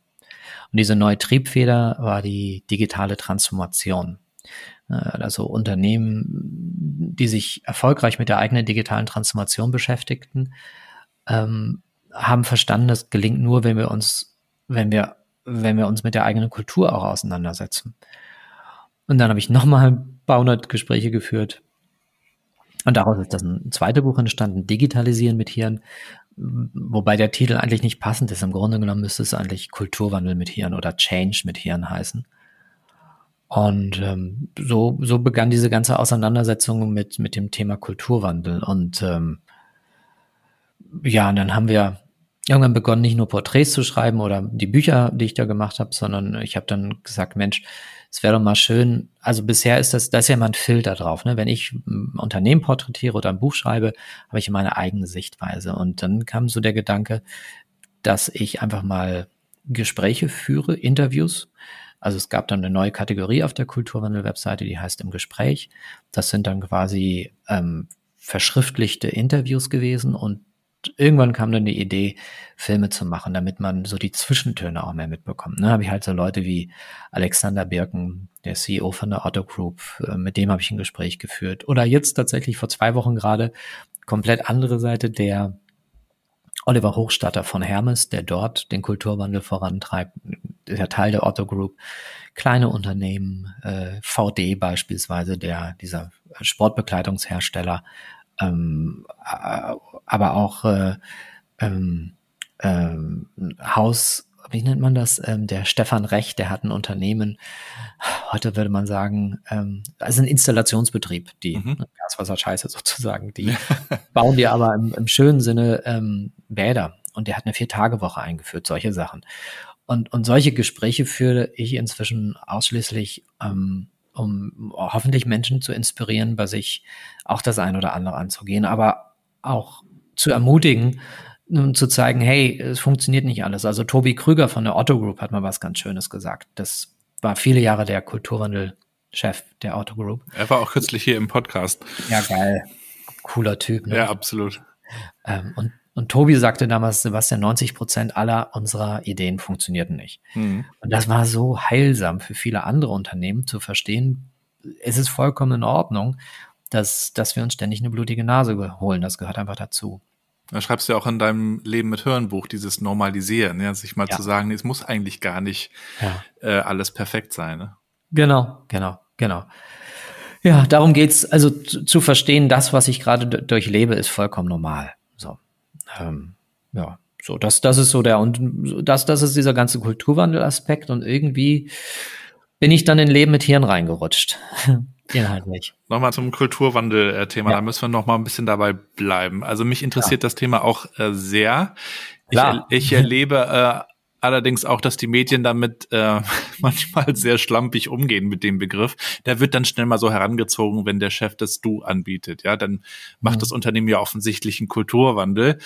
Und diese neue Triebfeder war die digitale Transformation. Äh, also Unternehmen, die sich erfolgreich mit der eigenen digitalen Transformation beschäftigten, ähm, haben verstanden, das gelingt nur, wenn wir uns, wenn wir, wenn wir uns mit der eigenen Kultur auch auseinandersetzen. Und dann habe ich nochmal <laughs> ein paar hundert Gespräche geführt und daraus ist das ein zweites Buch entstanden, Digitalisieren mit Hirn, wobei der Titel eigentlich nicht passend ist. Im Grunde genommen müsste es eigentlich Kulturwandel mit Hirn oder Change mit Hirn heißen. Und ähm, so, so begann diese ganze Auseinandersetzung mit, mit dem Thema Kulturwandel. Und ähm, ja, und dann haben wir irgendwann begonnen, nicht nur Porträts zu schreiben oder die Bücher, die ich da gemacht habe, sondern ich habe dann gesagt, Mensch, es wäre doch mal schön, also bisher ist das, da ist ja immer ein Filter drauf. Ne? Wenn ich ein Unternehmen porträtiere oder ein Buch schreibe, habe ich meine eigene Sichtweise. Und dann kam so der Gedanke, dass ich einfach mal Gespräche führe, Interviews. Also es gab dann eine neue Kategorie auf der Kulturwandel-Webseite, die heißt im Gespräch. Das sind dann quasi ähm, verschriftlichte Interviews gewesen und irgendwann kam dann die Idee, Filme zu machen, damit man so die Zwischentöne auch mehr mitbekommt. Ne, habe ich halt so Leute wie Alexander Birken, der CEO von der Otto Group, äh, mit dem habe ich ein Gespräch geführt. Oder jetzt tatsächlich vor zwei Wochen gerade komplett andere Seite, der Oliver Hochstatter von Hermes, der dort den Kulturwandel vorantreibt, der Teil der Otto Group, kleine Unternehmen, äh, VD beispielsweise, der dieser Sportbekleidungshersteller, ähm, äh, aber auch äh, ähm, ähm, Haus, wie nennt man das? Ähm, der Stefan Recht, der hat ein Unternehmen, heute würde man sagen, ähm, also ein Installationsbetrieb, die mhm. Gaswasserscheiße <laughs> sozusagen, die <laughs> bauen die aber im, im schönen Sinne ähm, Bäder und der hat eine Vier-Tage-Woche eingeführt, solche Sachen. Und, und solche Gespräche führe ich inzwischen ausschließlich ähm, um hoffentlich Menschen zu inspirieren, bei sich auch das ein oder andere anzugehen, aber auch zu ermutigen, nun zu zeigen, hey, es funktioniert nicht alles. Also Tobi Krüger von der Otto Group hat mal was ganz Schönes gesagt. Das war viele Jahre der Kulturwandel-Chef der Otto Group. Er war auch kürzlich hier im Podcast. Ja, geil. Cooler Typ. Ne? Ja, absolut. Ähm, und und Tobi sagte damals, Sebastian, 90 Prozent aller unserer Ideen funktionierten nicht. Mhm. Und das war so heilsam für viele andere Unternehmen zu verstehen, es ist vollkommen in Ordnung, dass, dass wir uns ständig eine blutige Nase holen. Das gehört einfach dazu. Da schreibst du ja auch in deinem Leben mit Hörnbuch dieses Normalisieren, ja, sich mal ja. zu sagen, es muss eigentlich gar nicht ja. äh, alles perfekt sein. Ne? Genau, genau, genau. Ja, darum geht's. Also zu, zu verstehen, das, was ich gerade durchlebe, ist vollkommen normal. Ähm, ja, so, das, das ist so der, und das, das ist dieser ganze Kulturwandelaspekt und irgendwie bin ich dann in Leben mit Hirn reingerutscht. <laughs> Inhaltlich. Nochmal zum Kulturwandel-Thema, ja. da müssen wir noch mal ein bisschen dabei bleiben. Also mich interessiert ja. das Thema auch äh, sehr. Ich, ich, erlebe äh, allerdings auch, dass die Medien damit äh, <laughs> manchmal sehr schlampig umgehen mit dem Begriff. Der wird dann schnell mal so herangezogen, wenn der Chef das Du anbietet. Ja, dann macht das Unternehmen ja offensichtlich einen Kulturwandel.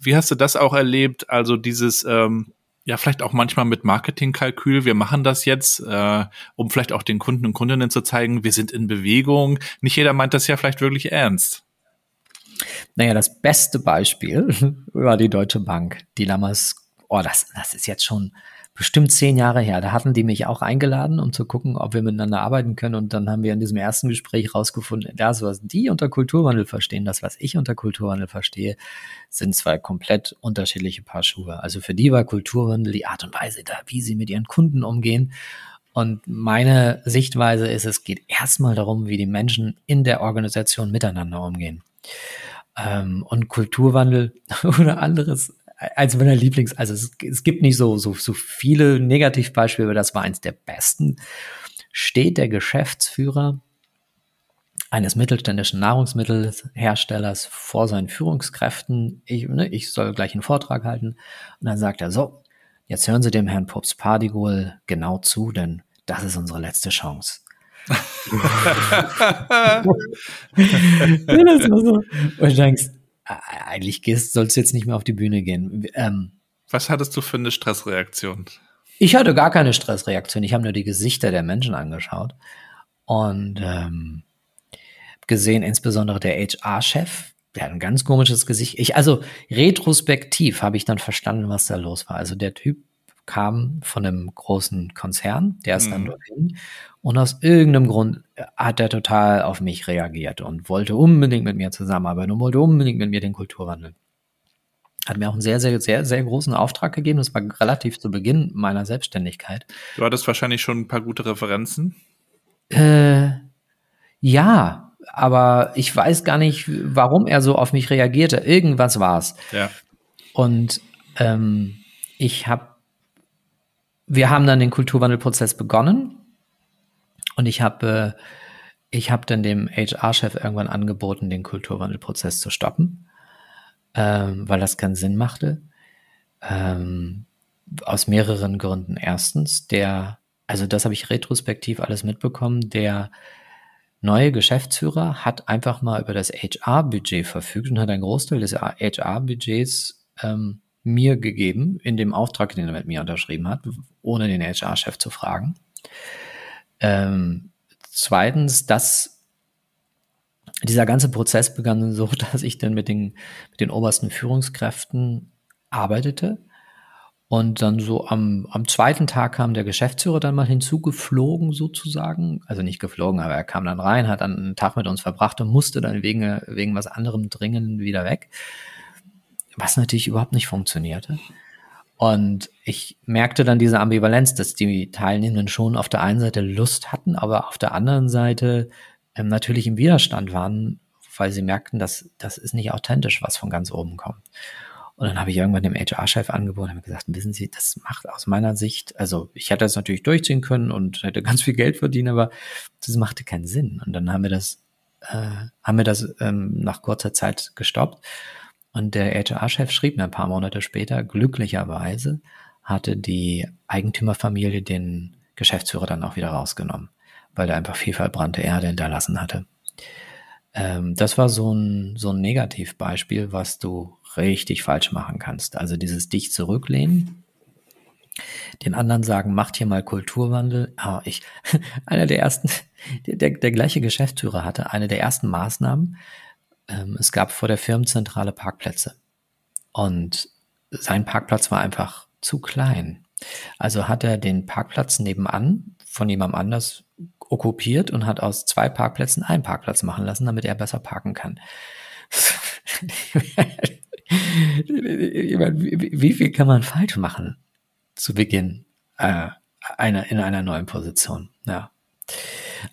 Wie hast du das auch erlebt? Also dieses ähm, ja, vielleicht auch manchmal mit Marketingkalkül. Wir machen das jetzt, äh, um vielleicht auch den Kunden und Kundinnen zu zeigen, wir sind in Bewegung. Nicht jeder meint das ja vielleicht wirklich ernst. Naja, das beste Beispiel <laughs> war die Deutsche Bank, die damals oh, das, das ist jetzt schon bestimmt zehn Jahre her. Da hatten die mich auch eingeladen, um zu gucken, ob wir miteinander arbeiten können. Und dann haben wir in diesem ersten Gespräch rausgefunden, das, was die unter Kulturwandel verstehen, das, was ich unter Kulturwandel verstehe, sind zwei komplett unterschiedliche Paar Schuhe. Also für die war Kulturwandel die Art und Weise, da, wie sie mit ihren Kunden umgehen. Und meine Sichtweise ist, es geht erstmal darum, wie die Menschen in der Organisation miteinander umgehen. Ähm, und Kulturwandel <laughs> oder anderes eins meiner Lieblings, also es, es gibt nicht so, so, so viele Negativbeispiele, aber das war eins der besten. Steht der Geschäftsführer eines mittelständischen Nahrungsmittelherstellers vor seinen Führungskräften. Ich, ne, ich soll gleich einen Vortrag halten. Und dann sagt er so, jetzt hören Sie dem Herrn Pops Pardigol genau zu, denn das ist unsere letzte Chance. <laughs> so. Und du denkst, eigentlich gehst, sollst du jetzt nicht mehr auf die Bühne gehen. Ähm, Was hattest du für eine Stressreaktion? Ich hatte gar keine Stressreaktion. Ich habe nur die Gesichter der Menschen angeschaut und ähm, gesehen, insbesondere der HR-Chef, der hat ein ganz komisches Gesicht. Ich, also retrospektiv habe ich dann verstanden, was da los war. Also der Typ kam von einem großen Konzern, der ist mhm. dann dorthin und aus irgendeinem Grund hat er total auf mich reagiert und wollte unbedingt mit mir zusammenarbeiten und wollte unbedingt mit mir den Kulturwandel. Hat mir auch einen sehr, sehr, sehr, sehr großen Auftrag gegeben. Das war relativ zu Beginn meiner Selbstständigkeit. Du hattest wahrscheinlich schon ein paar gute Referenzen. Äh, ja, aber ich weiß gar nicht, warum er so auf mich reagierte. Irgendwas war's. Ja. Und ähm, ich habe wir haben dann den Kulturwandelprozess begonnen und ich habe äh, ich habe dann dem HR-Chef irgendwann angeboten, den Kulturwandelprozess zu stoppen, ähm, weil das keinen Sinn machte. Ähm, aus mehreren Gründen. Erstens, der, also das habe ich retrospektiv alles mitbekommen, der neue Geschäftsführer hat einfach mal über das HR-Budget verfügt und hat einen Großteil des HR-Budgets ähm, mir gegeben, in dem Auftrag, den er mit mir unterschrieben hat, ohne den HR-Chef zu fragen. Ähm, zweitens, dass dieser ganze Prozess begann so, <laughs> dass ich dann mit den, mit den obersten Führungskräften arbeitete. Und dann so am, am zweiten Tag kam der Geschäftsführer dann mal hinzugeflogen sozusagen. Also nicht geflogen, aber er kam dann rein, hat dann einen Tag mit uns verbracht und musste dann wegen, wegen was anderem dringend wieder weg was natürlich überhaupt nicht funktionierte. Und ich merkte dann diese Ambivalenz, dass die Teilnehmenden schon auf der einen Seite Lust hatten, aber auf der anderen Seite ähm, natürlich im Widerstand waren, weil sie merkten, dass das ist nicht authentisch, was von ganz oben kommt. Und dann habe ich irgendwann dem HR-Chef angeboten und gesagt, wissen Sie, das macht aus meiner Sicht, also ich hätte das natürlich durchziehen können und hätte <laughs> ganz viel Geld verdienen, aber das machte keinen Sinn. Und dann haben wir das, äh, haben wir das ähm, nach kurzer Zeit gestoppt. Und der HR-Chef schrieb mir ein paar Monate später, glücklicherweise hatte die Eigentümerfamilie den Geschäftsführer dann auch wieder rausgenommen, weil er einfach viel verbrannte Erde hinterlassen hatte. Ähm, das war so ein, so ein Negativbeispiel, was du richtig falsch machen kannst. Also dieses dich zurücklehnen, den anderen sagen, macht hier mal Kulturwandel. Ah, ich, <laughs> einer der ersten, der, der, der gleiche Geschäftsführer hatte eine der ersten Maßnahmen, ähm, es gab vor der Firmenzentrale Parkplätze. Und sein Parkplatz war einfach zu klein. Also hat er den Parkplatz nebenan von jemandem anders okkupiert und hat aus zwei Parkplätzen einen Parkplatz machen lassen, damit er besser parken kann. <laughs> wie viel kann man falsch machen zu Beginn äh, einer, in einer neuen Position? Ja.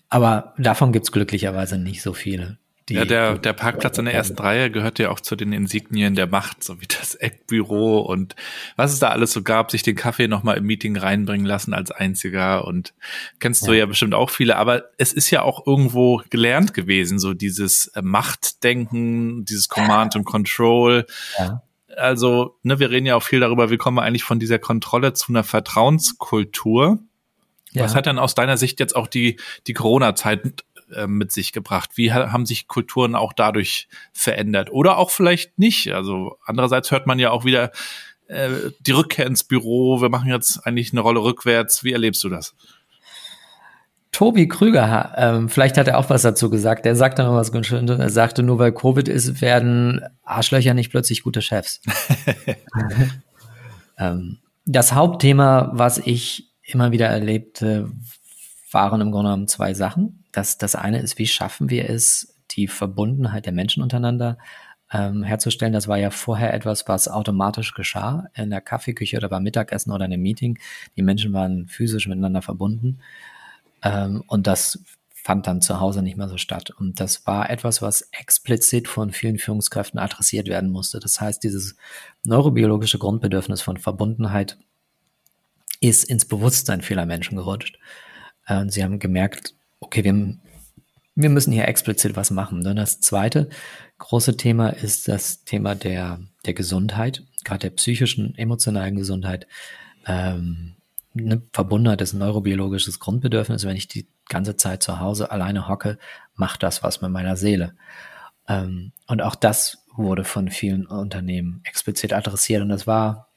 Aber davon gibt's glücklicherweise nicht so viele. Die, ja, der, der Parkplatz in der ersten Reihe gehört ja auch zu den Insignien der Macht, so wie das Eckbüro und was es da alles so gab, sich den Kaffee nochmal im Meeting reinbringen lassen als einziger und kennst ja. du ja bestimmt auch viele, aber es ist ja auch irgendwo gelernt gewesen, so dieses äh, Machtdenken, dieses Command and Control. Ja. Also, ne, wir reden ja auch viel darüber, wie kommen wir eigentlich von dieser Kontrolle zu einer Vertrauenskultur. Ja. Was hat dann aus deiner Sicht jetzt auch die, die Corona-Zeit äh, mit sich gebracht? Wie haben sich Kulturen auch dadurch verändert? Oder auch vielleicht nicht? Also andererseits hört man ja auch wieder äh, die Rückkehr ins Büro. Wir machen jetzt eigentlich eine Rolle rückwärts. Wie erlebst du das? Tobi Krüger, ähm, vielleicht hat er auch was dazu gesagt. Der sagte noch was ganz Schönes. Er sagte, nur weil Covid ist, werden Arschlöcher nicht plötzlich gute Chefs. <laughs> <laughs> ähm, das Hauptthema, was ich immer wieder erlebte, waren im Grunde genommen zwei Sachen. Das, das eine ist, wie schaffen wir es, die Verbundenheit der Menschen untereinander ähm, herzustellen. Das war ja vorher etwas, was automatisch geschah in der Kaffeeküche oder beim Mittagessen oder in einem Meeting. Die Menschen waren physisch miteinander verbunden. Ähm, und das fand dann zu Hause nicht mehr so statt. Und das war etwas, was explizit von vielen Führungskräften adressiert werden musste. Das heißt, dieses neurobiologische Grundbedürfnis von Verbundenheit ist ins Bewusstsein vieler Menschen gerutscht. Und sie haben gemerkt, okay, wir wir müssen hier explizit was machen. Dann das zweite große Thema ist das Thema der, der Gesundheit, gerade der psychischen, emotionalen Gesundheit. Ähm, eine Verbundenheit ist ein neurobiologisches Grundbedürfnis. Wenn ich die ganze Zeit zu Hause alleine hocke, macht das was mit meiner Seele. Ähm, und auch das wurde von vielen Unternehmen explizit adressiert. Und das war,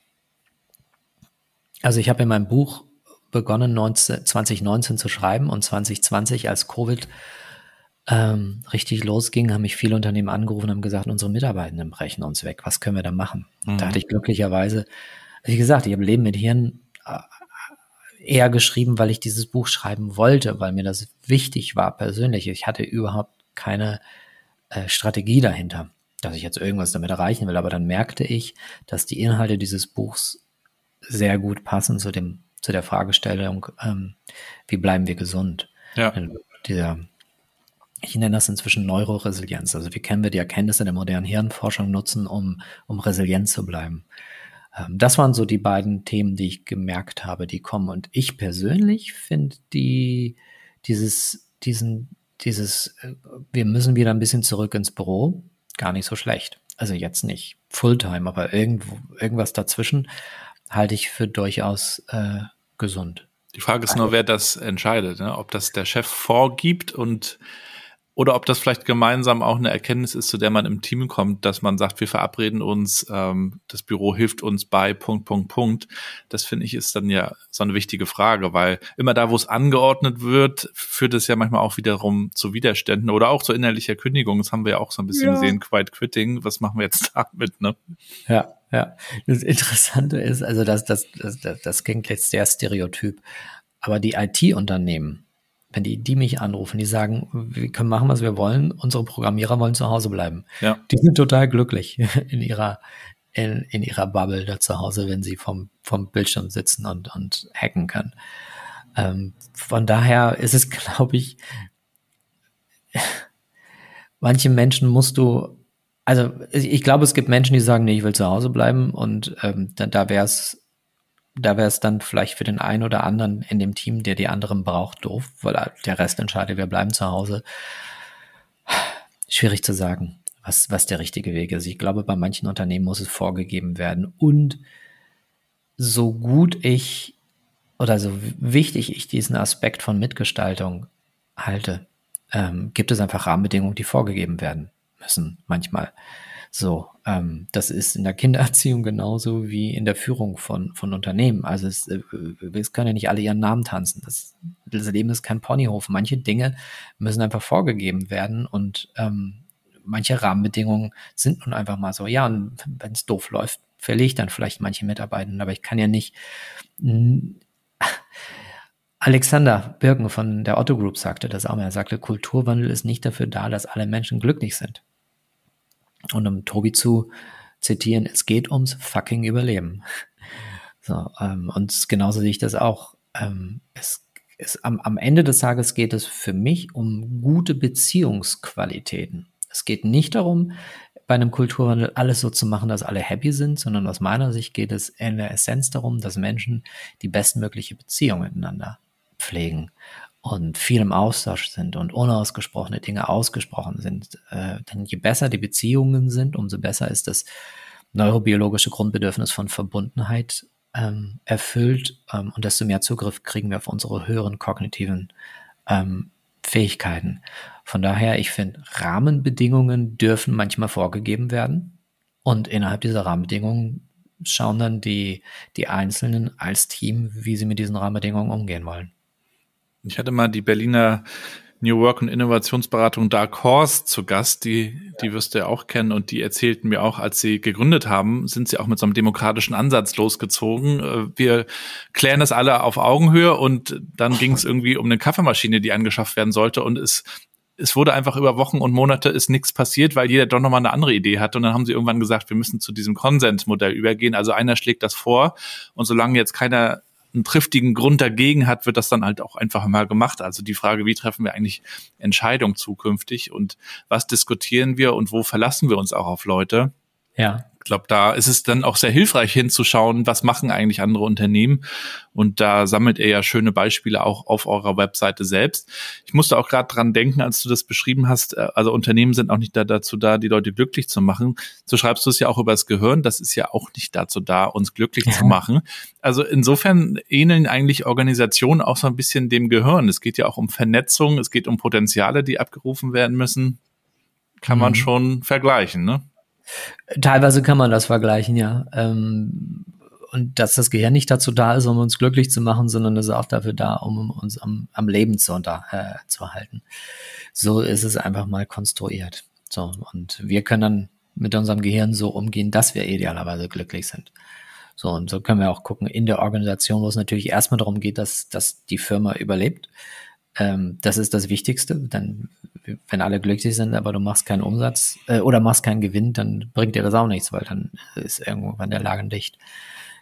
also ich habe in meinem Buch begonnen, 19, 2019 zu schreiben und 2020 als Covid ähm, richtig losging, haben mich viele Unternehmen angerufen und haben gesagt, unsere Mitarbeitenden brechen uns weg. Was können wir da machen? Mhm. Da hatte ich glücklicherweise, wie gesagt, ich habe Leben mit Hirn äh, eher geschrieben, weil ich dieses Buch schreiben wollte, weil mir das wichtig war persönlich. Ich hatte überhaupt keine äh, Strategie dahinter, dass ich jetzt irgendwas damit erreichen will. Aber dann merkte ich, dass die Inhalte dieses Buchs sehr gut passen zu dem zu der Fragestellung, ähm, wie bleiben wir gesund? Ja. Dieser ich nenne das inzwischen Neuroresilienz. Also wie können wir die Erkenntnisse der modernen Hirnforschung nutzen, um, um resilient zu bleiben? Ähm, das waren so die beiden Themen, die ich gemerkt habe, die kommen. Und ich persönlich finde die, dieses, diesen, dieses, äh, wir müssen wieder ein bisschen zurück ins Büro, gar nicht so schlecht. Also jetzt nicht Fulltime, aber irgendwo, irgendwas dazwischen halte ich für durchaus äh, gesund. Die Frage ist nur, wer das entscheidet, ne? ob das der Chef vorgibt und oder ob das vielleicht gemeinsam auch eine Erkenntnis ist, zu der man im Team kommt, dass man sagt, wir verabreden uns, ähm, das Büro hilft uns bei Punkt, Punkt, Punkt. Das finde ich ist dann ja so eine wichtige Frage, weil immer da, wo es angeordnet wird, führt es ja manchmal auch wiederum zu Widerständen oder auch zu innerlicher Kündigung. Das haben wir ja auch so ein bisschen ja. gesehen, Quiet Quitting. Was machen wir jetzt <laughs> damit, ne? Ja, ja. Das Interessante ist, also das, das, das, das, das klingt jetzt sehr stereotyp, aber die IT-Unternehmen, wenn die, die mich anrufen, die sagen, wir können machen, was wir wollen, unsere Programmierer wollen zu Hause bleiben. Ja. Die sind total glücklich <laughs> in ihrer, in, in ihrer Bubble da zu Hause, wenn sie vom, vom Bildschirm sitzen und, und hacken können. Ähm, von daher ist es, <laughs> glaube ich, <laughs> manche Menschen musst du, also ich glaube, es gibt Menschen, die sagen, nee, ich will zu Hause bleiben und ähm, da, da wäre es da wäre dann vielleicht für den einen oder anderen in dem Team, der die anderen braucht, doof, weil der Rest entscheidet, wir bleiben zu Hause. Schwierig zu sagen, was, was der richtige Weg ist. Ich glaube, bei manchen Unternehmen muss es vorgegeben werden. Und so gut ich oder so wichtig ich diesen Aspekt von Mitgestaltung halte, ähm, gibt es einfach Rahmenbedingungen, die vorgegeben werden müssen manchmal. So, ähm, das ist in der Kindererziehung genauso wie in der Führung von, von Unternehmen. Also es, äh, es können ja nicht alle ihren Namen tanzen. Das, das Leben ist kein Ponyhof. Manche Dinge müssen einfach vorgegeben werden und ähm, manche Rahmenbedingungen sind nun einfach mal so. Ja, und wenn es doof läuft, verliere ich dann vielleicht manche Mitarbeiter. Aber ich kann ja nicht. <laughs> Alexander Birken von der Otto Group sagte das auch mal. Er sagte, Kulturwandel ist nicht dafür da, dass alle Menschen glücklich sind. Und um Tobi zu zitieren, es geht ums fucking Überleben. <laughs> So, ähm, und genauso sehe ich das auch. Ähm, es, es, am, am Ende des Tages geht es für mich um gute Beziehungsqualitäten. Es geht nicht darum, bei einem Kulturwandel alles so zu machen, dass alle happy sind, sondern aus meiner Sicht geht es in der Essenz darum, dass Menschen die bestmögliche Beziehung miteinander pflegen und viel im Austausch sind und unausgesprochene Dinge ausgesprochen sind. Äh, denn je besser die Beziehungen sind, umso besser ist das neurobiologische Grundbedürfnis von Verbundenheit ähm, erfüllt ähm, und desto mehr Zugriff kriegen wir auf unsere höheren kognitiven ähm, Fähigkeiten. Von daher, ich finde, Rahmenbedingungen dürfen manchmal vorgegeben werden und innerhalb dieser Rahmenbedingungen schauen dann die, die Einzelnen als Team, wie sie mit diesen Rahmenbedingungen umgehen wollen. Ich hatte mal die Berliner New Work und Innovationsberatung Dark Horse zu Gast, die, die wirst du ja auch kennen und die erzählten mir auch, als sie gegründet haben, sind sie auch mit so einem demokratischen Ansatz losgezogen. Äh, wir klären das alle auf Augenhöhe und dann ging es irgendwie um eine Kaffeemaschine, die angeschafft werden sollte und es es wurde einfach über Wochen und Monate ist nichts passiert, weil jeder doch nochmal eine andere Idee hat. Und dann haben sie irgendwann gesagt, wir müssen zu diesem Konsensmodell übergehen. Also einer schlägt das vor und solange jetzt keiner einen triftigen Grund dagegen hat, wird das dann halt auch einfach mal gemacht. Also die Frage, wie treffen wir eigentlich Entscheidungen zukünftig und was diskutieren wir und wo verlassen wir uns auch auf Leute? Ja. Glaube, da ist es dann auch sehr hilfreich hinzuschauen, was machen eigentlich andere Unternehmen. Und da sammelt ihr ja schöne Beispiele auch auf eurer Webseite selbst. Ich musste auch gerade dran denken, als du das beschrieben hast, äh, also Unternehmen sind auch nicht da, dazu da, die Leute glücklich zu machen. So schreibst du es ja auch über das Gehirn. Das ist ja auch nicht dazu da, uns glücklich ja. zu machen. Also insofern ähneln eigentlich Organisationen auch so ein bisschen dem Gehirn. Es geht ja auch um Vernetzung, es geht um Potenziale, die abgerufen werden müssen. Kann mhm. man schon vergleichen, ne? Teilweise kann man das vergleichen, ja. Ähm, und dass das Gehirn nicht dazu da ist, um uns glücklich zu machen, sondern es ist auch dafür da, um uns am, am Leben zu, unter, äh, zu halten. So ist es einfach mal konstruiert. So, und wir können dann mit unserem Gehirn so umgehen, dass wir idealerweise glücklich sind. So, und so können wir auch gucken in der Organisation, wo es natürlich erstmal darum geht, dass, dass die Firma überlebt. Ähm, das ist das Wichtigste. Dann wenn alle glücklich sind, aber du machst keinen Umsatz äh, oder machst keinen Gewinn, dann bringt dir das auch nichts, weil dann ist irgendwann der Lagen dicht.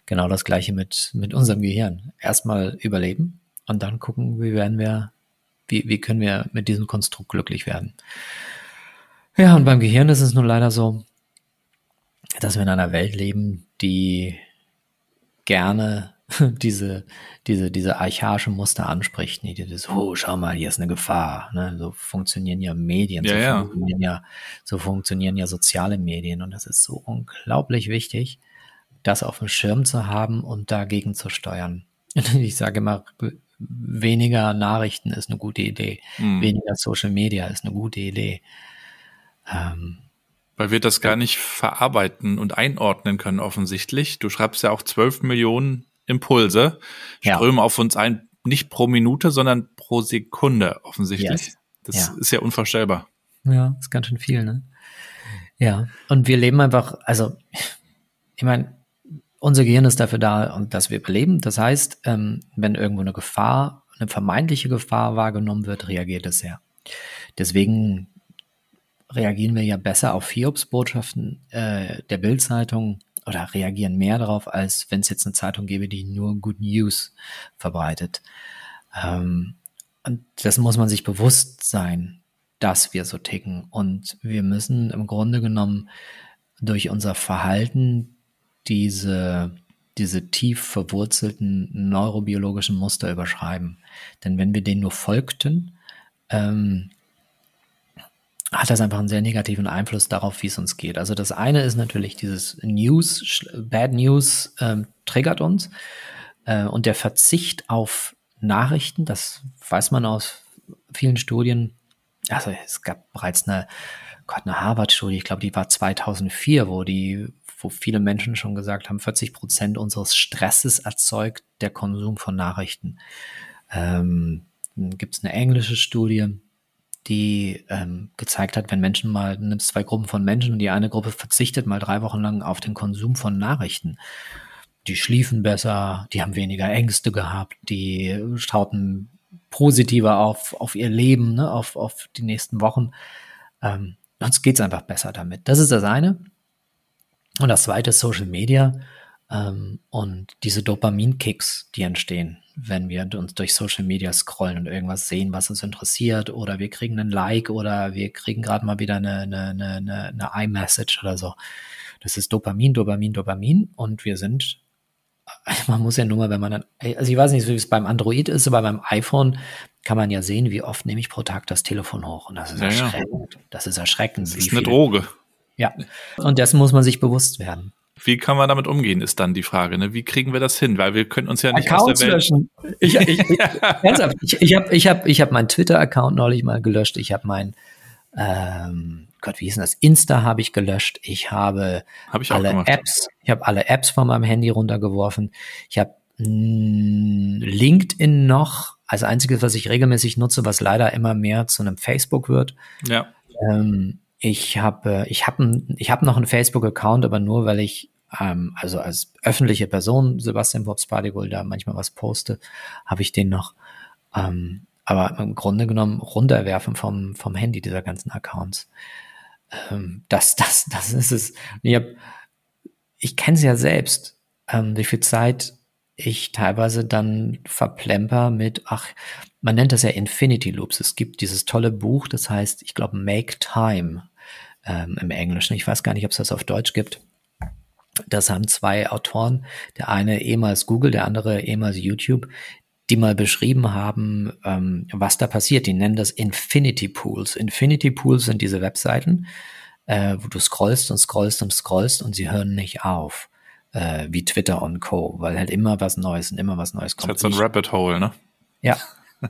Genau das gleiche mit, mit unserem Gehirn. Erstmal überleben und dann gucken, wie werden wir, wie, wie können wir mit diesem Konstrukt glücklich werden. Ja, und beim Gehirn ist es nun leider so, dass wir in einer Welt leben, die gerne <laughs> diese, diese, diese archaische Muster anspricht, nicht dieses, oh, schau mal, hier ist eine Gefahr. Ne? So funktionieren ja Medien, ja, so, ja. Funktionieren ja, so funktionieren ja soziale Medien und das ist so unglaublich wichtig, das auf dem Schirm zu haben und dagegen zu steuern. <laughs> Ich sage immer, weniger Nachrichten ist eine gute Idee, mhm. weniger Social Media ist eine gute Idee. Ähm, weil wir das gar nicht verarbeiten und einordnen können, offensichtlich. Du schreibst ja auch 12 Millionen Impulse strömen ja. auf uns ein, nicht pro Minute, sondern pro Sekunde offensichtlich. Yes. Das ja. ist ja unvorstellbar. Ja, ist ganz schön viel, ne? Ja, und wir leben einfach, also ich meine, unser Gehirn ist dafür da, und dass wir überleben. Das heißt, ähm, wenn irgendwo eine Gefahr, eine vermeintliche Gefahr wahrgenommen wird, reagiert es ja. Deswegen reagieren wir ja besser auf Hiobsbotschaften äh, der Bildzeitung oder reagieren mehr darauf, als wenn es jetzt eine Zeitung gäbe, die nur Good News verbreitet. Ähm, und das muss man sich bewusst sein, dass wir so ticken. Und wir müssen im Grunde genommen durch unser Verhalten diese, diese tief verwurzelten neurobiologischen Muster überschreiben. Denn wenn wir denen nur folgten, ähm, hat das einfach einen sehr negativen Einfluss darauf, wie es uns geht. Also das eine ist natürlich dieses News, Bad News ähm, triggert uns äh, und der Verzicht auf Nachrichten, das weiß man aus vielen Studien. Also es gab bereits eine, Gott, eine Harvard-Studie, ich glaube, die war 2004, wo die, wo viele Menschen schon gesagt haben, 40 Prozent unseres Stresses erzeugt der Konsum von Nachrichten. Ähm, Gibt es eine englische Studie, die ähm, gezeigt hat, wenn Menschen mal, nimmst zwei Gruppen von Menschen und die eine Gruppe verzichtet mal drei Wochen lang auf den Konsum von Nachrichten. Die schliefen besser, die haben weniger Ängste gehabt, die schauten positiver auf, auf ihr Leben, ne, auf, auf die nächsten Wochen. Ähm, uns geht's einfach besser damit. Das ist das eine. Und das zweite ist Social Media ähm, und diese Dopamin-Kicks, die entstehen wenn wir uns durch Social Media scrollen und irgendwas sehen, was uns interessiert, oder wir kriegen einen Like oder wir kriegen gerade mal wieder eine, eine, eine, eine iMessage oder so. Das ist Dopamin, Dopamin, Dopamin und wir sind, <laughs> man muss ja nur mal, wenn man dann, also ich weiß nicht, wie es beim Android ist, aber beim iPhone kann man ja sehen, wie oft nehme ich pro Tag das Telefon hoch und das ist ja, erschreckend. Das ist erschreckend. Das ist eine Droge. Ja, und dessen muss man sich bewusst werden. Wie kann man damit umgehen, ist dann die Frage. Ne? Wie kriegen wir das hin? Weil wir können uns ja nicht Accounts aus der Welt löschen. Ich, ich, ich, <laughs> ernsthaft, ich, ich habe ich hab, ich hab meinen Twitter-Account neulich mal gelöscht. Ich habe mein, ähm, Gott, wie hieß denn das? Insta habe ich gelöscht. Ich habe hab ich alle Apps, ich habe alle Apps von meinem Handy runtergeworfen. Ich habe hm, LinkedIn noch als einziges, was ich regelmäßig nutze, was leider immer mehr zu einem Facebook wird. Ja. Ähm, ich habe ich habe ich habe noch einen Facebook-Account, aber nur weil ich ähm, also als öffentliche Person Sebastian Bobs Partygold da manchmal was poste, habe ich den noch. Ähm, aber im Grunde genommen runterwerfen vom vom Handy dieser ganzen Accounts. Ähm, das das das ist es. Ich habe ich kenne es ja selbst, ähm, wie viel Zeit ich teilweise dann verplemper mit, ach, man nennt das ja Infinity Loops. Es gibt dieses tolle Buch, das heißt, ich glaube, Make Time ähm, im Englischen. Ich weiß gar nicht, ob es das auf Deutsch gibt. Das haben zwei Autoren, der eine ehemals Google, der andere ehemals YouTube, die mal beschrieben haben, ähm, was da passiert. Die nennen das Infinity Pools. Infinity Pools sind diese Webseiten, äh, wo du scrollst und scrollst und scrollst und sie hören nicht auf, äh, wie Twitter und Co., weil halt immer was Neues und immer was Neues kommt. Das ist halt so ein Rabbit Hole, ne? Ja,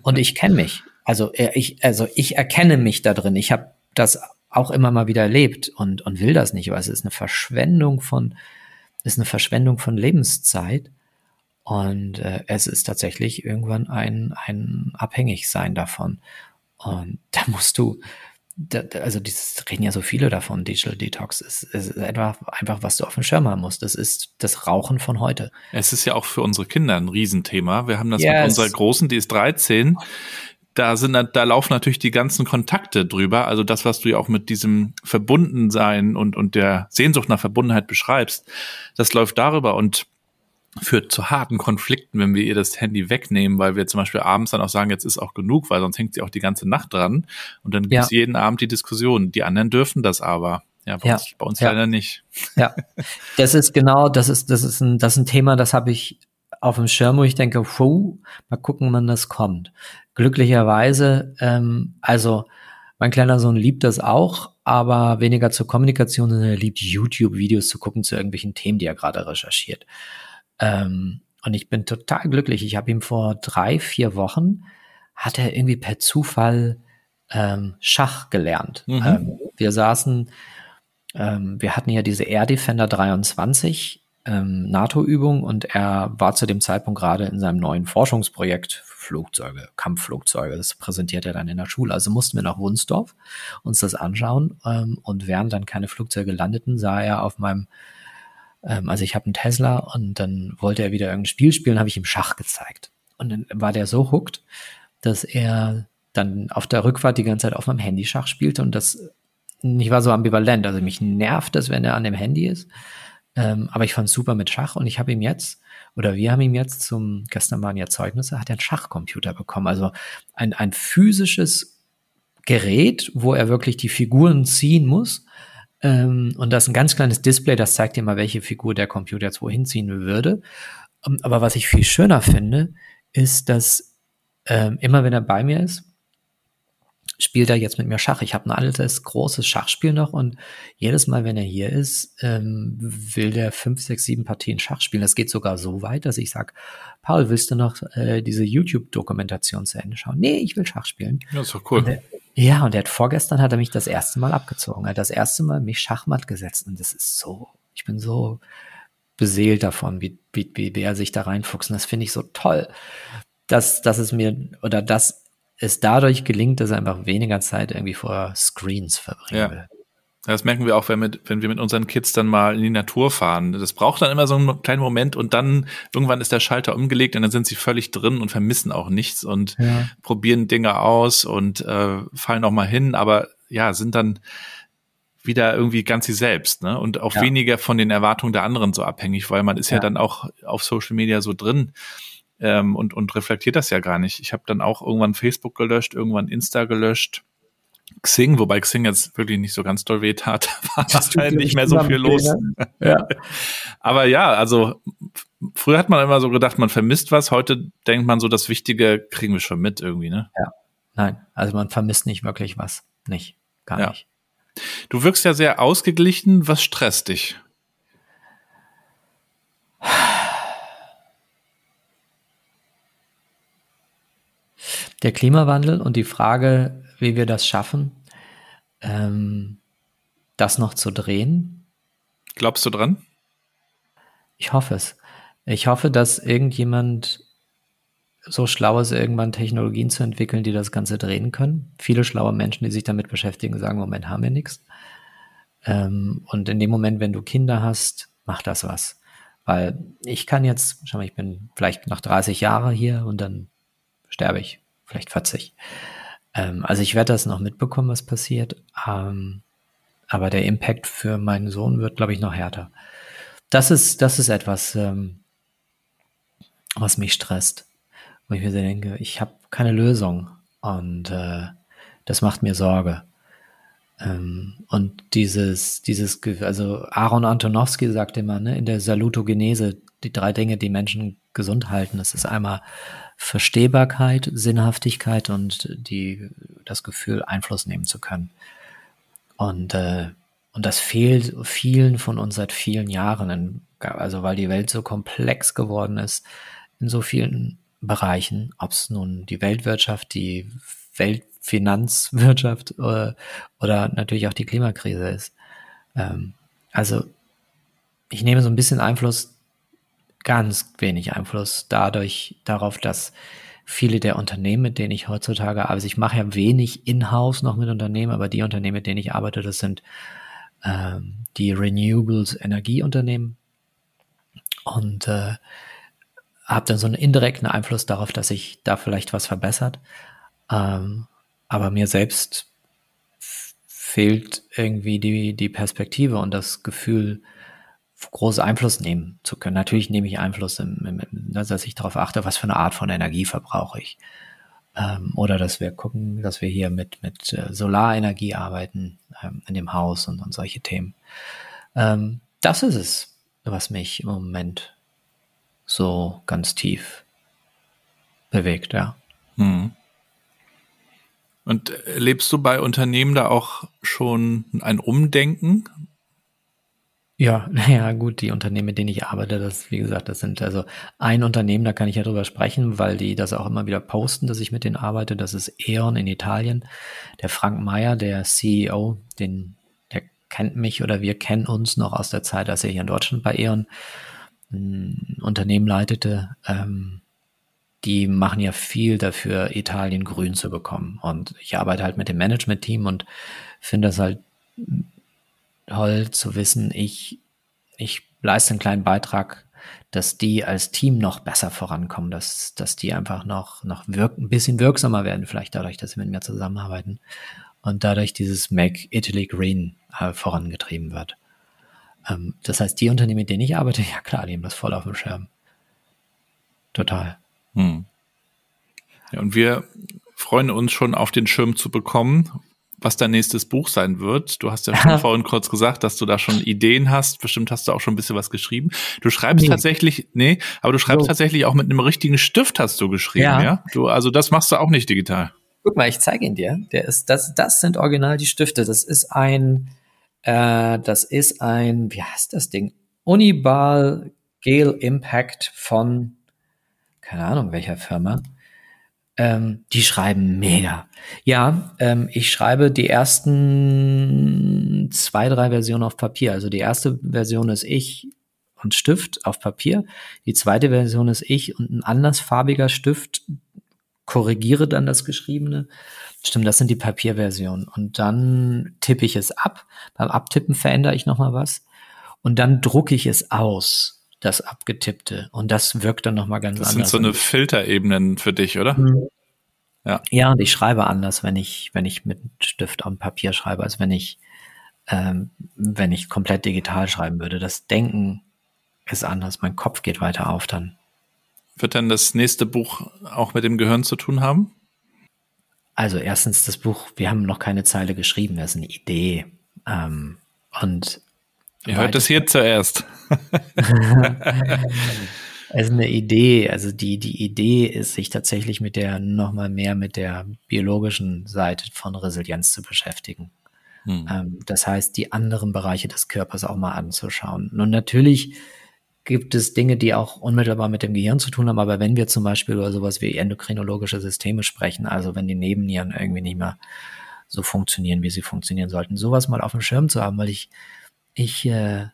und ich kenne mich. Also äh, ich, also ich erkenne mich da drin. Ich habe das auch immer mal wieder erlebt und, und will das nicht, weil es ist eine Verschwendung von, ist eine Verschwendung von Lebenszeit. Und äh, es ist tatsächlich irgendwann ein, ein Abhängigsein davon. Und da musst du, da, also dieses reden ja so viele davon, Digital Detox. Es ist einfach, einfach, was du auf dem Schirm haben musst. Das ist das Rauchen von heute. Es ist ja auch für unsere Kinder ein Riesenthema. Wir haben das yes. mit unserer Großen, die ist 13 da sind, da laufen natürlich die ganzen Kontakte drüber. Also das, was du ja auch mit diesem Verbundensein und, und der Sehnsucht nach Verbundenheit beschreibst, das läuft darüber und führt zu harten Konflikten, wenn wir ihr das Handy wegnehmen, weil wir zum Beispiel abends dann auch sagen, jetzt ist auch genug, weil sonst hängt sie auch die ganze Nacht dran. Und dann gibt es ja. jeden Abend die Diskussion. Die anderen dürfen das aber. Ja, bei ja. uns, bei uns ja. leider nicht. Ja, <laughs> das ist genau, das ist, das ist ein, das ist ein Thema, das habe ich auf dem Schirm, wo ich denke, puh, mal gucken, wann das kommt. Glücklicherweise, ähm, also mein kleiner Sohn liebt das auch, aber weniger zur Kommunikation, sondern er liebt YouTube-Videos zu gucken zu irgendwelchen Themen, die er gerade recherchiert. Ähm, und ich bin total glücklich. Ich habe ihm vor drei, vier Wochen, hat er irgendwie per Zufall ähm, Schach gelernt. Mhm. Ähm, wir saßen, ähm, wir hatten ja diese Air Defender 23 ähm, NATO-Übung und er war zu dem Zeitpunkt gerade in seinem neuen Forschungsprojekt Flugzeuge, Kampfflugzeuge. Das präsentiert er dann in der Schule. Also mussten wir nach Wunsdorf uns das anschauen ähm, und während dann keine Flugzeuge landeten, sah er auf meinem ähm, also ich habe einen Tesla und dann wollte er wieder irgendein Spiel spielen, habe ich ihm Schach gezeigt. Und dann war der so hooked, dass er dann auf der Rückfahrt die ganze Zeit auf meinem Handy Schach spielte und das ich war so ambivalent. Also mich nervt das, wenn er an dem Handy ist. Ähm, aber ich fand super mit Schach und ich habe ihm jetzt, oder wir haben ihm jetzt zum, gestern waren ja Zeugnisse, hat er einen Schachcomputer bekommen. Also ein, ein physisches Gerät, wo er wirklich die Figuren ziehen muss. Ähm, und das ist ein ganz kleines Display, das zeigt dir mal, welche Figur der Computer jetzt wohin ziehen würde. Um, ähm, aber was ich viel schöner finde, ist, dass ähm, immer wenn er bei mir ist, spielt er jetzt mit mir Schach. Ich habe ein altes, großes Schachspiel noch und jedes Mal, wenn er hier ist, ähm, will der fünf, sechs, sieben Partien Schach spielen. Das geht sogar so weit, dass ich sage, Paul, willst du noch äh, diese YouTube-Dokumentation zu Ende schauen? Nee, ich will Schach spielen. Ja, ist doch cool. Und ja, und er hat vorgestern hat er mich das erste Mal abgezogen. Er hat das erste Mal mich Schachmatt gesetzt und das ist so, ich bin so beseelt davon, wie, wie, wie, er sich da reinfuchst. Und das finde ich so toll, dass, dass es mir, oder dass es dadurch gelingt, dass er einfach weniger Zeit irgendwie vor Screens verbringen ja. will. Das merken wir auch, wenn, mit, wenn wir mit unseren Kids dann mal in die Natur fahren. Das braucht dann immer so einen kleinen Moment und dann irgendwann ist der Schalter umgelegt und dann sind sie völlig drin und vermissen auch nichts und ja. probieren Dinge aus und äh, fallen auch mal hin, aber ja, sind dann wieder irgendwie ganz sie selbst, ne? Und auch ja. weniger von den Erwartungen der anderen so abhängig, weil man ist ja, ja dann auch auf Social Media so drin ähm, und, und reflektiert das ja gar nicht. Ich habe dann auch irgendwann Facebook gelöscht, irgendwann Insta gelöscht. Xing, wobei Xing jetzt wirklich nicht so ganz doll weh tat, <laughs> war halt nicht mehr so viel los. <laughs> Ja. Aber ja, also früher hat man immer so gedacht, man vermisst was, heute denkt man so, das Wichtige kriegen wir schon mit irgendwie, ne? Ja. Nein, also man vermisst nicht wirklich was. Nicht. Gar ja. nicht. Du wirkst ja sehr ausgeglichen. Was stresst dich? Der Klimawandel und die Frage, wie wir das schaffen, ähm, das noch zu drehen. Glaubst du dran? Ich hoffe es. Ich hoffe, dass irgendjemand so schlau ist, irgendwann Technologien zu entwickeln, die das Ganze drehen können. Viele schlaue Menschen, die sich damit beschäftigen, sagen, Moment, haben wir nichts. Ähm, und in dem Moment, wenn du Kinder hast, macht das was. Weil ich kann jetzt, schau mal, ich bin vielleicht noch 30 Jahre hier und dann sterbe ich vielleicht 40. Ähm, also ich werde das noch mitbekommen, was passiert. Ähm, aber der Impact für meinen Sohn wird, glaube ich, noch härter. Das ist, das ist etwas, ähm, was mich stresst. Wo ich mir denke, ich habe keine Lösung. Und äh, das macht mir Sorge. Ähm, und dieses, dieses, also Aaron Antonowski sagte immer, ne, in der Salutogenese, die drei Dinge, die Menschen gesund halten, das ist einmal Verstehbarkeit, Sinnhaftigkeit und die, das Gefühl, Einfluss nehmen zu können. Und, äh, und das fehlt vielen von uns seit vielen Jahren, in, also weil die Welt so komplex geworden ist in so vielen Bereichen, ob es nun die Weltwirtschaft, die Weltfinanzwirtschaft äh, oder natürlich auch die Klimakrise ist. Ähm, also ich nehme so ein bisschen Einfluss ganz wenig Einfluss dadurch darauf, dass viele der Unternehmen, mit denen ich heutzutage arbeite, also ich mache ja wenig in-house noch mit Unternehmen, aber die Unternehmen, mit denen ich arbeite, das sind ähm, die Renewables Energieunternehmen und äh, habe dann so einen indirekten Einfluss darauf, dass sich da vielleicht was verbessert. Ähm, aber mir selbst fehlt irgendwie die, die Perspektive und das Gefühl, großen Einfluss nehmen zu können. Natürlich nehme ich Einfluss, im, im, dass ich darauf achte, was für eine Art von Energie verbrauche ich. Ähm, oder dass wir gucken, dass wir hier mit, mit äh, Solarenergie arbeiten ähm, in dem Haus und, und solche Themen. Ähm, das ist es, was mich im Moment so ganz tief bewegt, ja. Hm. Und lebst du bei Unternehmen da auch schon ein Umdenken? Ja, <laughs> naja, gut, die Unternehmen, mit denen ich arbeite, das, wie gesagt, das sind also ein Unternehmen, da kann ich ja drüber sprechen, weil die das auch immer wieder posten, dass ich mit denen arbeite. Das ist E.ON in Italien. Der Frank Meyer, der CEO, den, der kennt mich oder wir kennen uns noch aus der Zeit, als er hier in Deutschland bei E.ON ein Unternehmen leitete. Ähm, die machen ja viel dafür, Italien grün zu bekommen. Und ich arbeite halt mit dem Management-Team und finde das halt toll zu wissen, ich, ich leiste einen kleinen Beitrag, dass die als Team noch besser vorankommen, dass, dass die einfach noch, noch wirk ein bisschen wirksamer werden, vielleicht dadurch, dass sie mit mir zusammenarbeiten und dadurch dieses Make Italy Green äh, vorangetrieben wird. Ähm, das heißt, die Unternehmen, mit denen ich arbeite, <laughs> ja klar, die haben das voll auf dem Schirm. Total. Hm. Ja, und wir freuen uns schon auf den Schirm zu bekommen, was dein nächstes Buch sein wird. Du hast ja schon <laughs> vorhin kurz gesagt, dass du da schon Ideen hast. Bestimmt hast du auch schon ein bisschen was geschrieben. Du schreibst nee. tatsächlich, nee, aber du schreibst so. tatsächlich auch mit einem richtigen Stift hast du geschrieben, ja. ja? Du, also das machst du auch nicht digital. Guck mal, ich zeige ihn dir. Der ist, das, das sind original die Stifte. Das ist ein, äh, das ist ein, wie heißt das Ding? Uniball Gale Impact von, keine Ahnung welcher Firma. Ähm, die schreiben mega. Ja, ähm, ich schreibe die ersten zwei, drei Versionen auf Papier. Also die erste Version ist ich und Stift auf Papier. Die zweite Version ist ich und ein andersfarbiger Stift korrigiere dann das Geschriebene. Stimmt, das sind die Papierversionen. Und dann tippe ich es ab. Beim Abtippen verändere ich nochmal was. Und dann drucke ich es aus das Abgetippte. Und das wirkt dann nochmal ganz das anders. Das sind so eine Filterebenen für dich, oder? Mhm. Ja. ja, und ich schreibe anders, wenn ich, wenn ich mit Stift am Papier schreibe, als wenn ich, ähm, wenn ich komplett digital schreiben würde. Das Denken ist anders. Mein Kopf geht weiter auf dann. Wird dann das nächste Buch auch mit dem Gehirn zu tun haben? Also erstens das Buch, wir haben noch keine Zeile geschrieben, das ist eine Idee. Ähm, und Ihr hört es hier zuerst. Es <laughs> ist eine Idee, also die, die Idee ist, sich tatsächlich mit der, nochmal mehr mit der biologischen Seite von Resilienz zu beschäftigen. Hm. Ähm, das heißt, die anderen Bereiche des Körpers auch mal anzuschauen. Und natürlich gibt es Dinge, die auch unmittelbar mit dem Gehirn zu tun haben, aber wenn wir zum Beispiel über sowas wie endokrinologische Systeme sprechen, also wenn die Nebennieren irgendwie nicht mehr so funktionieren, wie sie funktionieren sollten, sowas mal auf dem Schirm zu haben, weil ich, ich, äh,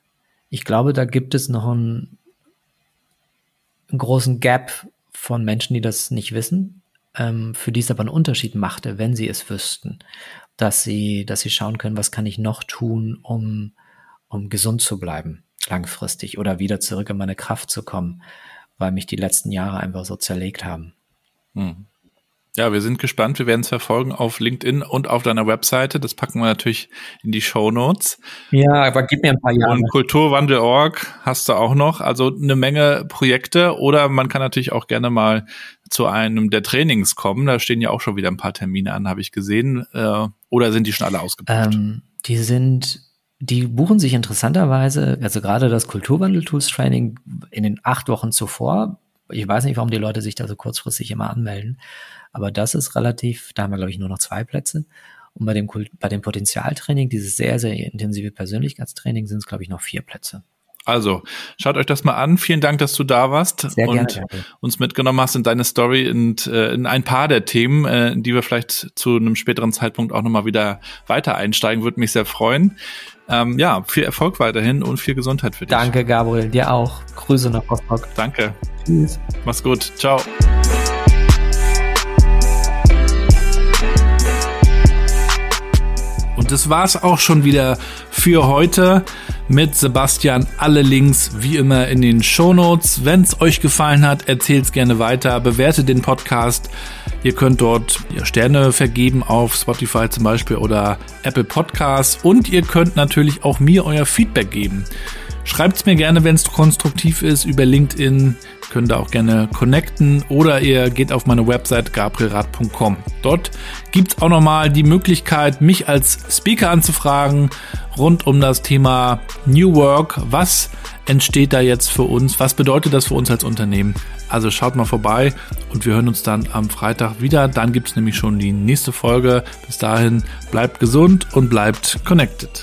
ich glaube, da gibt es noch ein, einen großen Gap von Menschen, die das nicht wissen, ähm, für die es aber einen Unterschied machte, wenn sie es wüssten, dass sie, dass sie schauen können, was kann ich noch tun, um, um gesund zu bleiben, langfristig oder wieder zurück in meine Kraft zu kommen, weil mich die letzten Jahre einfach so zerlegt haben. Hm. Ja, wir sind gespannt. Wir werden es verfolgen auf LinkedIn und auf deiner Webseite. Das packen wir natürlich in die Show Notes. Ja, aber gib mir ein paar Jahre. Und Kulturwandel.org hast du auch noch. Also eine Menge Projekte. Oder man kann natürlich auch gerne mal zu einem der Trainings kommen. Da stehen ja auch schon wieder ein paar Termine an, habe ich gesehen. Äh, Oder sind die schon alle ausgebucht? Ähm, die sind, die buchen sich interessanterweise, also gerade das Kulturwandel-Tools-Training in den acht Wochen zuvor. Ich weiß nicht, warum die Leute sich da so kurzfristig immer anmelden. Aber das ist relativ, da haben wir, glaube ich, nur noch zwei Plätze. Und bei dem, bei dem Potenzialtraining, dieses sehr, sehr intensive Persönlichkeitstraining, sind es, glaube ich, noch vier Plätze. Also, schaut euch das mal an. Vielen Dank, dass du da warst Sehr und gerne. uns mitgenommen hast in deine Story und äh, in ein paar der Themen, äh, in die wir vielleicht zu einem späteren Zeitpunkt auch nochmal wieder weiter einsteigen. Würde mich sehr freuen. Ähm, ja, viel Erfolg weiterhin und viel Gesundheit für dich. Danke, Gabriel. Dir auch. Grüße nach Rostock. Danke. Tschüss. Mach's gut. Ciao. Das war's auch schon wieder für heute mit Sebastian. Alle Links wie immer in den Shownotes. Wenn es euch gefallen hat, erzählt's gerne weiter, bewertet den Podcast. Ihr könnt dort Sterne vergeben auf Spotify zum Beispiel oder Apple Podcasts und ihr könnt natürlich auch mir euer Feedback geben. Schreibt's mir gerne, wenn es konstruktiv ist, über LinkedIn. Könnt ihr auch gerne connecten oder ihr geht auf meine Website gabrielrad.com. Dort gibt's auch nochmal die Möglichkeit, mich als Speaker anzufragen rund um das Thema New Work. Was entsteht da jetzt für uns? Was bedeutet das für uns als Unternehmen? Also schaut mal vorbei und wir hören uns dann am Freitag wieder. Dann gibt's nämlich schon die nächste Folge. Bis dahin bleibt gesund und bleibt connected.